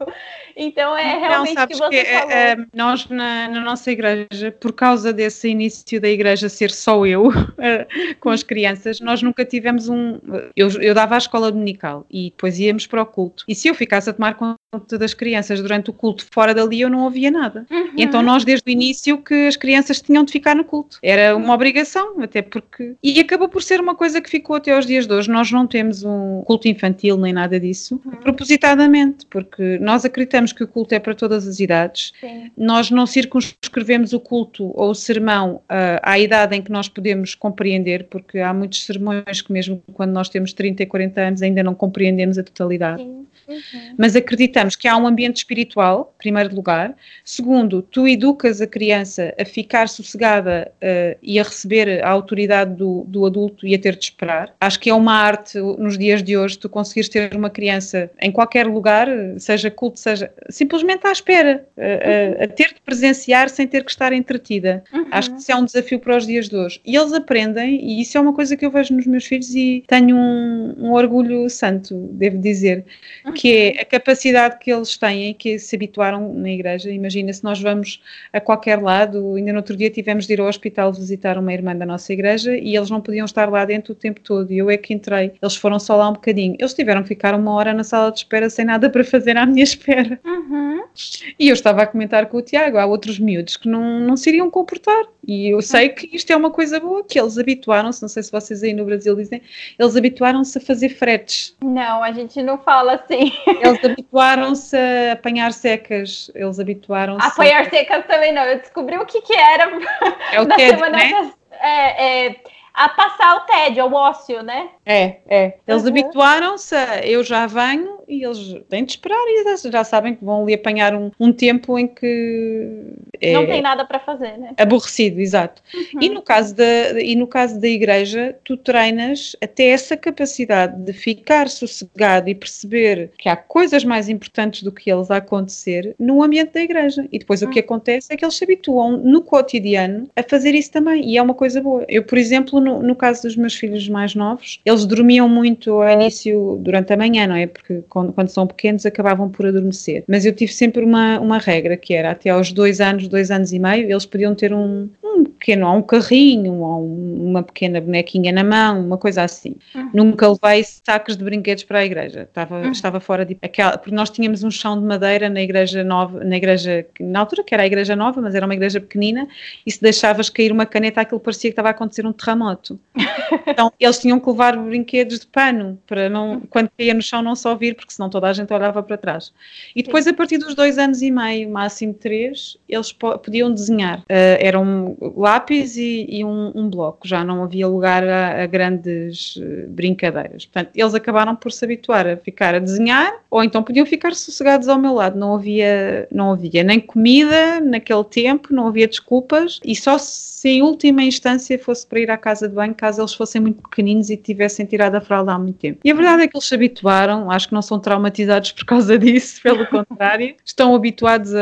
Então é realmente Não, que você que, falou. É, nós na, na, nossa igreja, por causa desse início da igreja ser só eu eh, com as crianças, nós nunca tivemos um. Eu, eu dava a escola dominical e depois íamos para o culto. E se eu ficasse a tomar conta das crianças durante o culto fora dali, eu não ouvia nada. Uhum. Então nós desde o início que as crianças tinham de ficar no culto. Era uma obrigação, até porque. E acabou por ser uma coisa que ficou até aos dias de hoje. Nós não temos um culto infantil nem nada disso, uhum. propositadamente, porque nós acreditamos que o culto é para todas as idades. Sim. Nós não circunscrevemos o culto ou o sermão uh, à idade em que nós podemos compreender, porque há muitos sermões que, mesmo quando nós temos 30 e 40 anos, ainda não compreendemos a totalidade. Uhum. Mas acreditamos que há um ambiente espiritual, em primeiro lugar. Segundo, tu educas a criança a ficar sossegada uh, e a receber a autoridade do, do, adulto e a ter de esperar. Acho que é uma arte nos dias de hoje tu conseguires ter uma criança em qualquer lugar, seja culto, seja simplesmente à espera, uh, uh, a ter de presenciar sem ter que estar entretida. Uhum. Acho que isso é um desafio para os dias de hoje. E eles aprendem, e isso é uma coisa que eu vejo nos meus filhos e tenho um, um orgulho santo, devo dizer. Uhum que é a capacidade que eles têm, que se habituaram na igreja. Imagina se nós vamos a qualquer lado, ainda no outro dia tivemos de ir ao hospital visitar uma irmã da nossa igreja e eles não podiam estar lá dentro o tempo todo. E eu é que entrei. Eles foram só lá um bocadinho. Eles tiveram que ficar uma hora na sala de espera sem nada para fazer à minha espera. Uhum. E eu estava a comentar com o Tiago, há outros miúdos que não, não se iriam comportar. E eu sei que isto é uma coisa boa, que eles habituaram-se, não sei se vocês aí no Brasil dizem, eles habituaram-se a fazer fretes. Não, a gente não fala assim. Eles habituaram-se a apanhar secas, eles habituaram-se. Apanhar a... secas também não, eu descobri o que que era é o TED, semana né? É, é, a passar o tédio, o ócio, né? É, é. Eles uhum. habituaram-se a eu já venho, e eles têm de esperar e já sabem que vão ali apanhar um, um tempo em que é não tem nada para fazer, né? Aborrecido, exato. Uhum. E, no caso da, e no caso da igreja, tu treinas até essa capacidade de ficar sossegado e perceber que há coisas mais importantes do que eles a acontecer no ambiente da igreja. E depois uhum. o que uhum. acontece é que eles se habituam no cotidiano a fazer isso também. E é uma coisa boa. Eu, por exemplo, no, no caso dos meus filhos mais novos, eles dormiam muito ao início durante a manhã, não é? Porque quando, quando são pequenos, acabavam por adormecer. Mas eu tive sempre uma, uma regra que era até aos dois anos, dois anos e meio, eles podiam ter um, um pequeno, ou um carrinho, ou um, uma pequena bonequinha na mão, uma coisa assim. Uhum. Nunca levei sacos de brinquedos para a igreja. Estava, Uhum. estava fora de aquela, porque nós tínhamos um chão de madeira na igreja nova, na igreja, na altura que era a igreja nova, mas era uma igreja pequenina, e se deixavas cair uma caneta, aquilo parecia que estava a acontecer um terremoto. Então eles tinham que levar brinquedos de pano para não, quando caía no chão, não só vir, porque senão toda a gente olhava para trás. E depois, a partir dos dois anos e meio, máximo três, eles po- podiam desenhar. Ah, era um lápis e, e um, um bloco, já não havia lugar a, a grandes eh, brincadeiras. Portanto, eles acabaram por se habituar a ficar a desenhar, ou então podiam ficar sossegados ao meu lado. Não havia, não havia nem comida naquele tempo, não havia desculpas, e só se em última instância fosse para ir à casa de banho, caso eles fossem muito pequeninos e tivessem tirado a fralda há muito tempo. E a verdade é que eles se habituaram, acho que não são traumatizados por causa disso, pelo contrário, estão habituados a,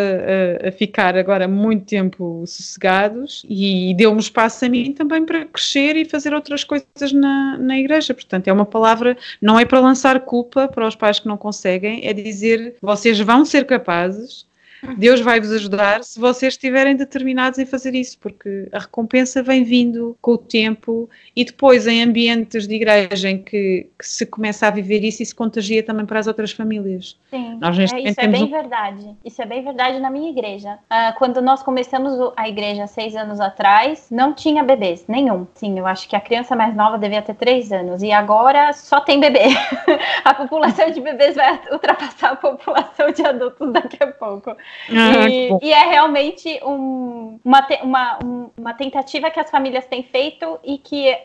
a- a ficar agora muito tempo sossegados e deu-me espaço a mim também para crescer e fazer outras coisas na, na igreja. Portanto, é uma palavra, não é para lançar culpa para os pais que não conseguem, é dizer vocês vão ser capazes. Deus vai vos ajudar se vocês estiverem determinados em fazer isso, porque a recompensa vem vindo com o tempo e depois em ambientes de igreja em que, que se começa a viver isso e se contagia também para as outras famílias. Sim, Nós neste é, isso é bem um- verdade. Isso é bem verdade na minha igreja. Ah, quando nós começamos a igreja seis anos atrás, não tinha bebês, nenhum. Sim, eu acho que a criança mais nova devia ter três anos. E agora só tem bebê. a população de bebês vai ultrapassar a população de adultos daqui a pouco. Ah, e, e é realmente um- uma, uma, um- uma tentativa que as famílias têm feito e que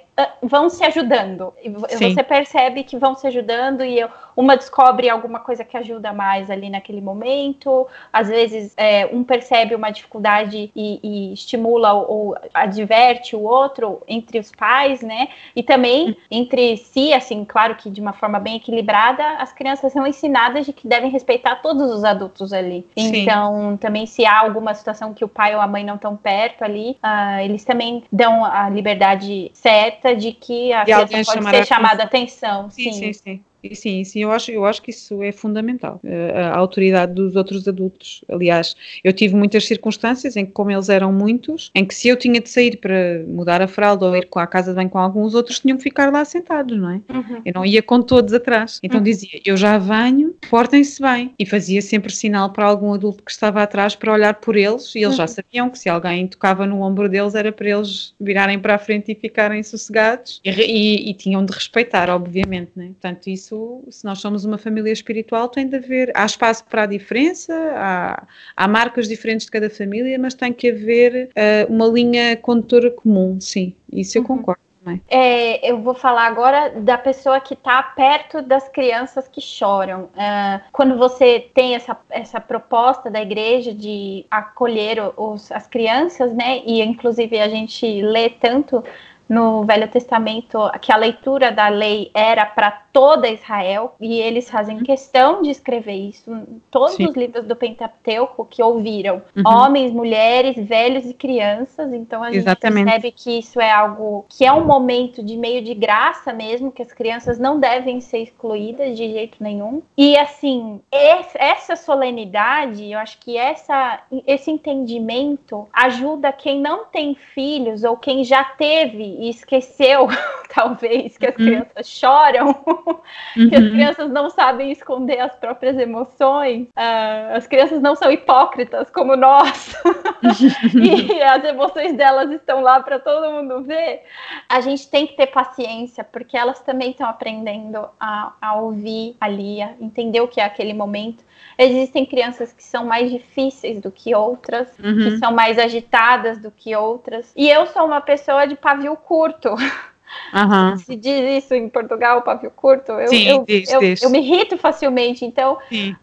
vão se ajudando. Sim. Você percebe que vão se ajudando e uma descobre alguma coisa que ajuda mais ali naquele momento. Às vezes é, um percebe uma dificuldade e, e estimula ou, ou adverte o outro entre os pais, né? E também entre si, assim, claro que de uma forma bem equilibrada, as crianças são ensinadas de que devem respeitar todos os adultos ali. Sim. Então, também se há alguma situação que o pai ou a mãe não estão perto ali, ah, eles também dão a liberdade certa de que a De criança pode ser chamada atenção. Sim, sim, sim. E sim, sim, eu acho, eu acho que isso é fundamental, eh, a autoridade dos outros adultos. Aliás, eu tive muitas circunstâncias em que, como eles eram muitos, em que se eu tinha de sair para mudar a fralda ou ir a casa de banho com alguns, outros tinham que ficar lá sentados, não é? Uhum. Eu não ia com todos atrás. Então Uhum. dizia, eu já venho, portem-se bem. E fazia sempre sinal para algum adulto que estava atrás para olhar por eles, e eles já Uhum. sabiam que se alguém tocava no ombro deles era para eles virarem para a frente e ficarem sossegados. E, e- e tinham de respeitar, obviamente, né? Portanto, isso, se nós somos uma família espiritual, tem de haver, há espaço para a diferença, há, há marcas diferentes de cada família, mas tem que haver eh, uma linha condutora comum, sim. Isso eu Uhum. concordo. É, eu vou falar agora da pessoa que está perto das crianças que choram. Ah, quando você tem essa, essa proposta da igreja de acolher os, as crianças, né? E inclusive a gente lê tanto no Velho Testamento que a leitura da lei era para toda Israel e eles fazem questão de escrever isso em todos Sim. os livros do Pentateuco que ouviram Uhum. homens, mulheres, velhos e crianças. Então a gente Exatamente. percebe que isso é algo que é um momento de meio de graça mesmo, que as crianças não devem ser excluídas de jeito nenhum. E assim, es- essa solenidade, eu acho que essa, esse entendimento ajuda quem não tem filhos ou quem já teve e esqueceu, talvez, que as Uhum. crianças choram que as Uhum. crianças não sabem esconder as próprias emoções, ah, as crianças não são hipócritas como nós, e as emoções delas estão lá para todo mundo ver. A gente tem que ter paciência, porque elas também estão aprendendo a, a ouvir ali, a entender o que é aquele momento. Existem crianças que são mais difíceis do que outras, que Uhum. são mais agitadas do que outras. E eu sou uma pessoa de pavio curto. Aham. Se diz isso em Portugal, pavio curto. Eu, Sim, eu, diz, eu, diz. eu me irrito facilmente. Então, Sim.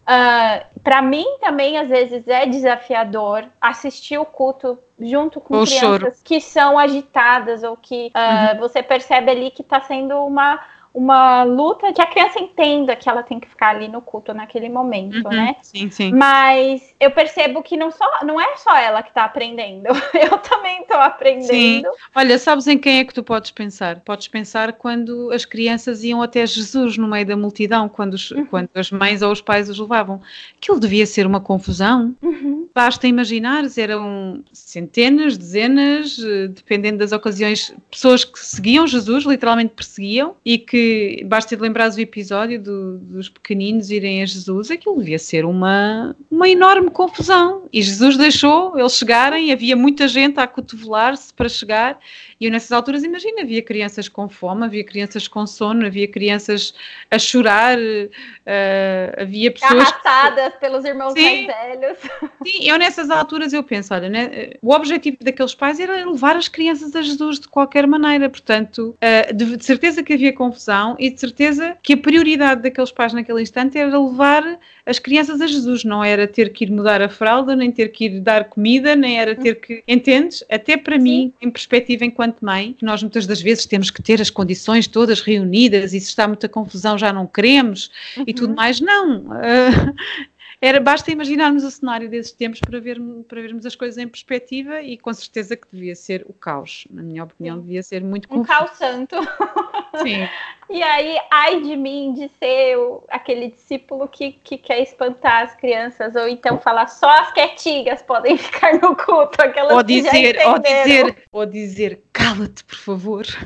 para mim também, às vezes, é desafiador assistir o culto junto com O crianças choro. que são agitadas ou que ah, Uhum. você percebe ali que está sendo uma, uma luta que a criança entenda que ela tem que ficar ali no culto naquele momento, Uhum. né? Sim, sim. Mas eu percebo que não, só, não é só ela que está aprendendo. Eu também estou aprendendo. Olha, sabes em quem é que tu podes pensar? Podes pensar quando as crianças iam até Jesus no meio da multidão, quando, os- Uhum. quando as mães ou os pais os levavam. Aquilo devia ser uma confusão. Uhum. Basta imaginar, eram centenas, dezenas, eh, dependendo das ocasiões, pessoas que seguiam Jesus, literalmente perseguiam, e que basta lembrar o episódio do, dos pequeninos irem a Jesus, aquilo devia ser uma, uma enorme confusão. E Jesus deixou eles chegarem, havia muita gente a cotovelar-se para chegar, e eu nessas alturas, imagina, havia crianças com fome, havia crianças com sono, havia crianças a chorar, uh, havia pessoas... Arrastadas que... pelos irmãos Sim. mais velhos. Sim, eu nessas alturas eu penso, olha, né, o objetivo daqueles pais era levar as crianças a Jesus de qualquer maneira, portanto, uh, de, de certeza que havia confusão e de certeza que a prioridade daqueles pais naquele instante era levar as crianças a Jesus, não era ter que ir mudar a fralda, nem ter que ir dar comida, nem era ter que, entendes? Até para Sim. mim, em perspectiva enquanto enquanto mãe, nós muitas das vezes temos que ter as condições todas reunidas e se está muita confusão já não queremos uhum. e tudo uhum. mais. Não. Uh, era, basta imaginarmos o cenário desses tempos para, ver, para vermos as coisas em perspectiva e com certeza que devia ser o caos. Na minha opinião, devia ser muito confuso. Um caos santo. Sim. e aí, ai de mim de ser o, aquele discípulo que, que quer espantar as crianças, ou então falar só as quietinhas podem ficar no culto, aquelas ou dizer, ou dizer, ou dizer, cala-te, por favor.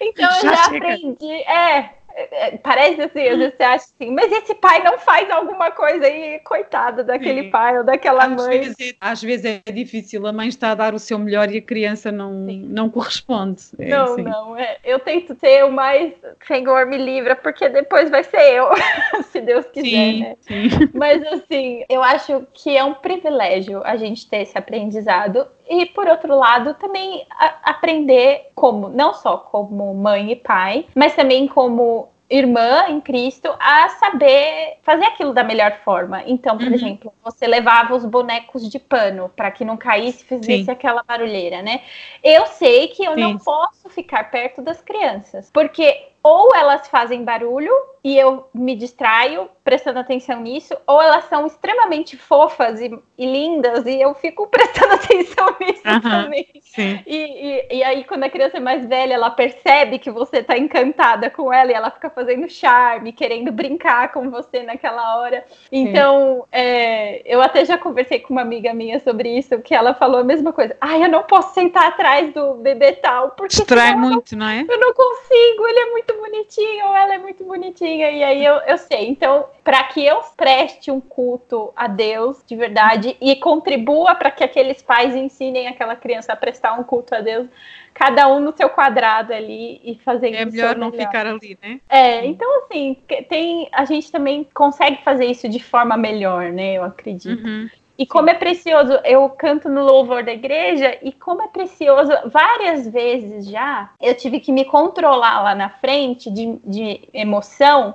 então já eu já chega. aprendi. É, é, parece assim, às vezes você acha assim, mas esse pai não faz alguma coisa aí, coitado daquele Sim. pai ou daquela às mãe. Vezes, às vezes é difícil, a mãe está a dar o seu melhor e a criança não, não corresponde. É não, assim. não, é. eu tento ser o mais, Senhor me livra, porque depois vai ser eu, se Deus quiser, sim, né? Sim. Mas assim, eu acho que é um privilégio a gente ter esse aprendizado e por outro lado também aprender como não só como mãe e pai, mas também como irmã em Cristo a saber fazer aquilo da melhor forma. Então, por uhum. exemplo, você levava os bonecos de pano para que não caísse e fizesse Sim. aquela barulheira, né? Eu sei que eu Sim. não posso ficar perto das crianças, porque ou elas fazem barulho e eu me distraio prestando atenção nisso, ou elas são extremamente fofas e, e lindas e eu fico prestando atenção nisso uhum, também. E, e, e, aí, quando a criança é mais velha, ela percebe que você tá encantada com ela e ela fica fazendo charme, querendo brincar com você naquela hora. Então, é, eu até já conversei com uma amiga minha sobre isso, que ela falou a mesma coisa. Ai, eu não posso sentar atrás do bebê tal, porque. Distrai muito, não, não é? Eu não consigo, ele é muito bonitinho, ou ela é muito bonitinha, e aí eu, eu sei. Então, para que eu preste um culto a Deus de verdade e contribua para que aqueles pais ensinem aquela criança a prestar um culto a Deus, cada um no seu quadrado ali e fazendo É melhor não melhor. ficar ali, né? É, então assim, tem a gente também consegue fazer isso de forma melhor, né? Eu acredito. Uhum. E como é precioso, eu canto no louvor da igreja e como é precioso, várias vezes já eu tive que me controlar lá na frente de, de emoção,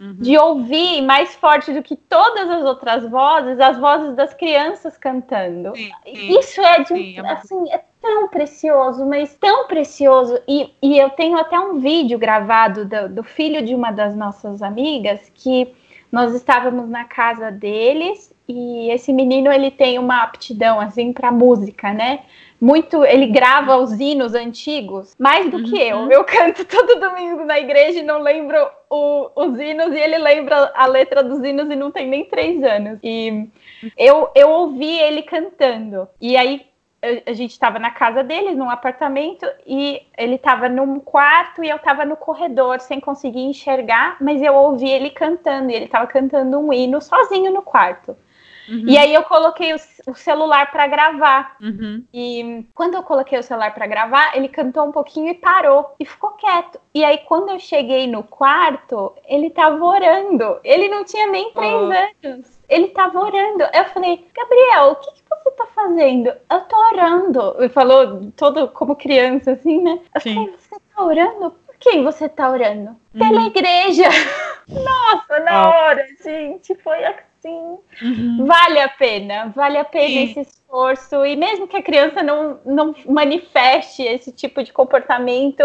uhum. de ouvir mais forte do que todas as outras vozes, as vozes das crianças cantando. Sim, sim, Isso é de sim, é assim, é tão precioso, mas tão precioso. E, e eu tenho até um vídeo gravado do, do filho de uma das nossas amigas que nós estávamos na casa deles e esse menino ele tem uma aptidão assim para música, né? Muito, ele grava os hinos antigos, mais do uhum. que eu. Uhum. Eu canto todo domingo na igreja e não lembro o, os hinos e ele lembra a letra dos hinos e não tem nem três anos. E eu, eu ouvi ele cantando. E aí a gente estava na casa dele, num apartamento, e ele estava num quarto e eu estava no corredor, sem conseguir enxergar, mas eu ouvi ele cantando, e ele estava cantando um hino sozinho no quarto. Uhum. E aí eu coloquei o, o celular para gravar. Uhum. E quando eu coloquei o celular para gravar, ele cantou um pouquinho e parou e ficou quieto. E aí quando eu cheguei no quarto, ele estava orando. Ele não tinha nem três oh. anos. Ele estava orando. Eu falei, Gabriel, o que, que você está fazendo? Eu tô orando. Ele falou todo como criança, assim, né? Eu Sim. falei, você está orando? Por quem você está orando? Pela uhum. igreja. Nossa, na oh. hora, gente, foi assim assim, uhum. vale a pena, vale a pena Sim. esse esforço. E mesmo que a criança não, não manifeste esse tipo de comportamento,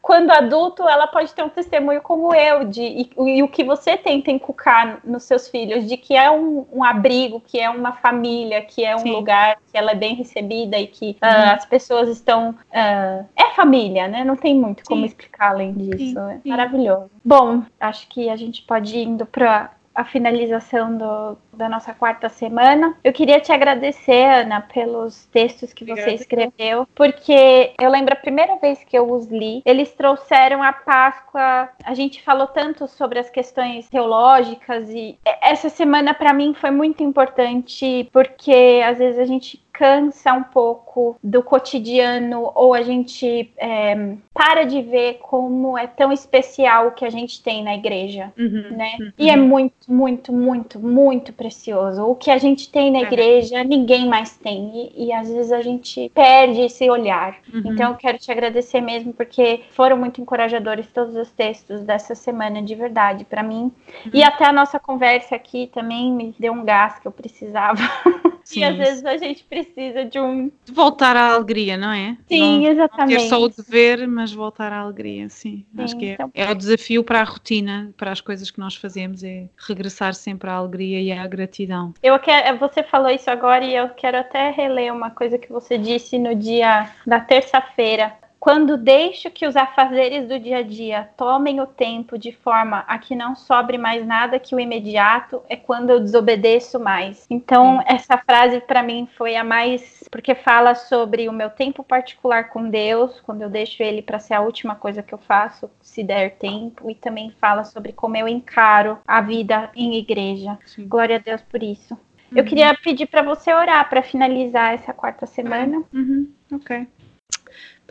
quando adulto, ela pode ter um testemunho como eu, de, e, e o que você tenta inculcar nos seus filhos, de que é um, um abrigo, que é uma família, que é um Sim. lugar que ela é bem recebida e que ah, uhum. uh, as pessoas estão. Uh, é família, né? Não tem muito como Sim. explicar além disso. É maravilhoso. Bom, acho que a gente pode ir indo para a finalização do, da nossa quarta semana. Eu queria te agradecer, Ana, pelos textos que Obrigada. você escreveu, porque eu lembro a primeira vez que eu os li, eles trouxeram a Páscoa. A gente falou tanto sobre as questões teológicas e essa semana para mim foi muito importante porque às vezes a gente cansa um pouco do cotidiano ou a gente é, para de ver como é tão especial o que a gente tem na igreja, uhum, né? Uhum. E é muito, muito, muito, muito precioso. O que a gente tem na é. igreja, ninguém mais tem. E, e, às vezes a gente perde esse olhar. Uhum. Então eu quero te agradecer mesmo, porque foram muito encorajadores todos os textos dessa semana, de verdade, para mim. E uhum. até a nossa conversa aqui também me deu um gás que eu precisava. Sim. E às vezes a gente precisa de um. Voltar à alegria, não é? Sim, não, exatamente. Não ter só o dever, mas voltar à alegria, sim. sim Acho que é, então... é o desafio para a rotina, para as coisas que nós fazemos, é regressar sempre à alegria e à gratidão. Eu quero, você falou isso agora e eu quero até reler uma coisa que você disse no dia da terça-feira quando deixo que os afazeres do dia a dia tomem o tempo de forma a que não sobre mais nada que o imediato, é quando eu desobedeço mais. Então, Sim. essa frase para mim foi a mais. Porque fala sobre o meu tempo particular com Deus, quando eu deixo ele para ser a última coisa que eu faço, se der tempo, e também fala sobre como eu encaro a vida em igreja. Sim. Glória a Deus por isso. Uhum. Eu queria pedir para você orar para finalizar essa quarta semana. Uhum. Ok.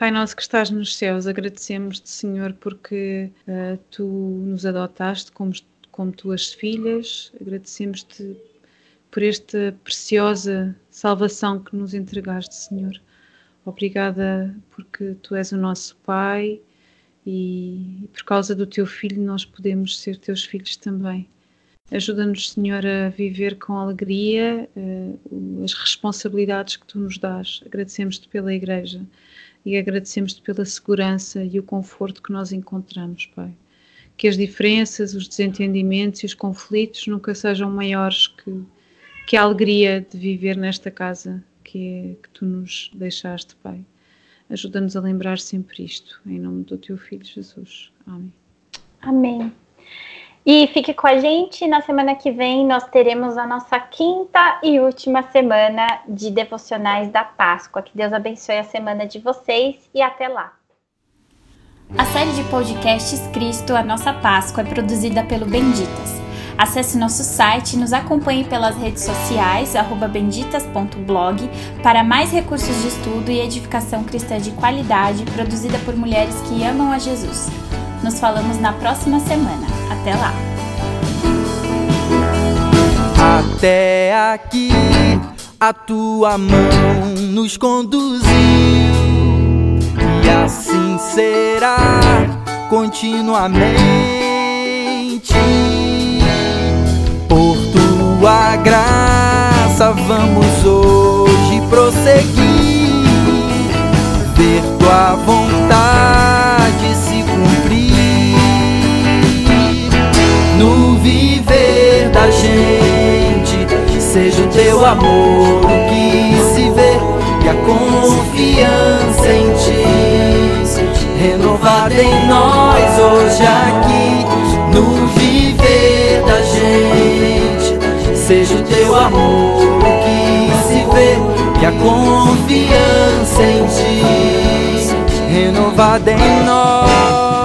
Pai nosso que estás nos céus, agradecemos-te, Senhor, porque uh, tu nos adotaste como, como tuas filhas, agradecemos-te por esta preciosa salvação que nos entregaste, Senhor. Obrigada porque tu és o nosso Pai e, por causa do teu filho nós podemos ser teus filhos também. Ajuda-nos, Senhor, a viver com alegria uh, as responsabilidades que tu nos dás. Agradecemos-te pela Igreja e agradecemos-te pela segurança e o conforto que nós encontramos, Pai. Que as diferenças, os desentendimentos e os conflitos nunca sejam maiores que, que a alegria de viver nesta casa que, é, que tu nos deixaste, Pai. Ajuda-nos a lembrar sempre isto, em nome do teu Filho Jesus. Amém. Amém. E fique com a gente. Na semana que vem nós teremos a nossa quinta e última semana de devocionais da Páscoa. Que Deus abençoe a semana de vocês e até lá. A série de podcasts Cristo, a nossa Páscoa, é produzida pelo Benditas. Acesse nosso site e nos acompanhe pelas redes sociais, benditas.blog, para mais recursos de estudo e edificação cristã de qualidade produzida por mulheres que amam a Jesus. Nos falamos na próxima semana. Até lá! Até aqui a tua mão nos conduziu e assim será continuamente. Por tua graça vamos hoje prosseguir, ver tua vontade da gente. Seja o teu amor o que se vê e a confiança em ti renovada em nós hoje aqui. No viver da gente, seja o teu amor o que se vê e a confiança em ti renovada em nós.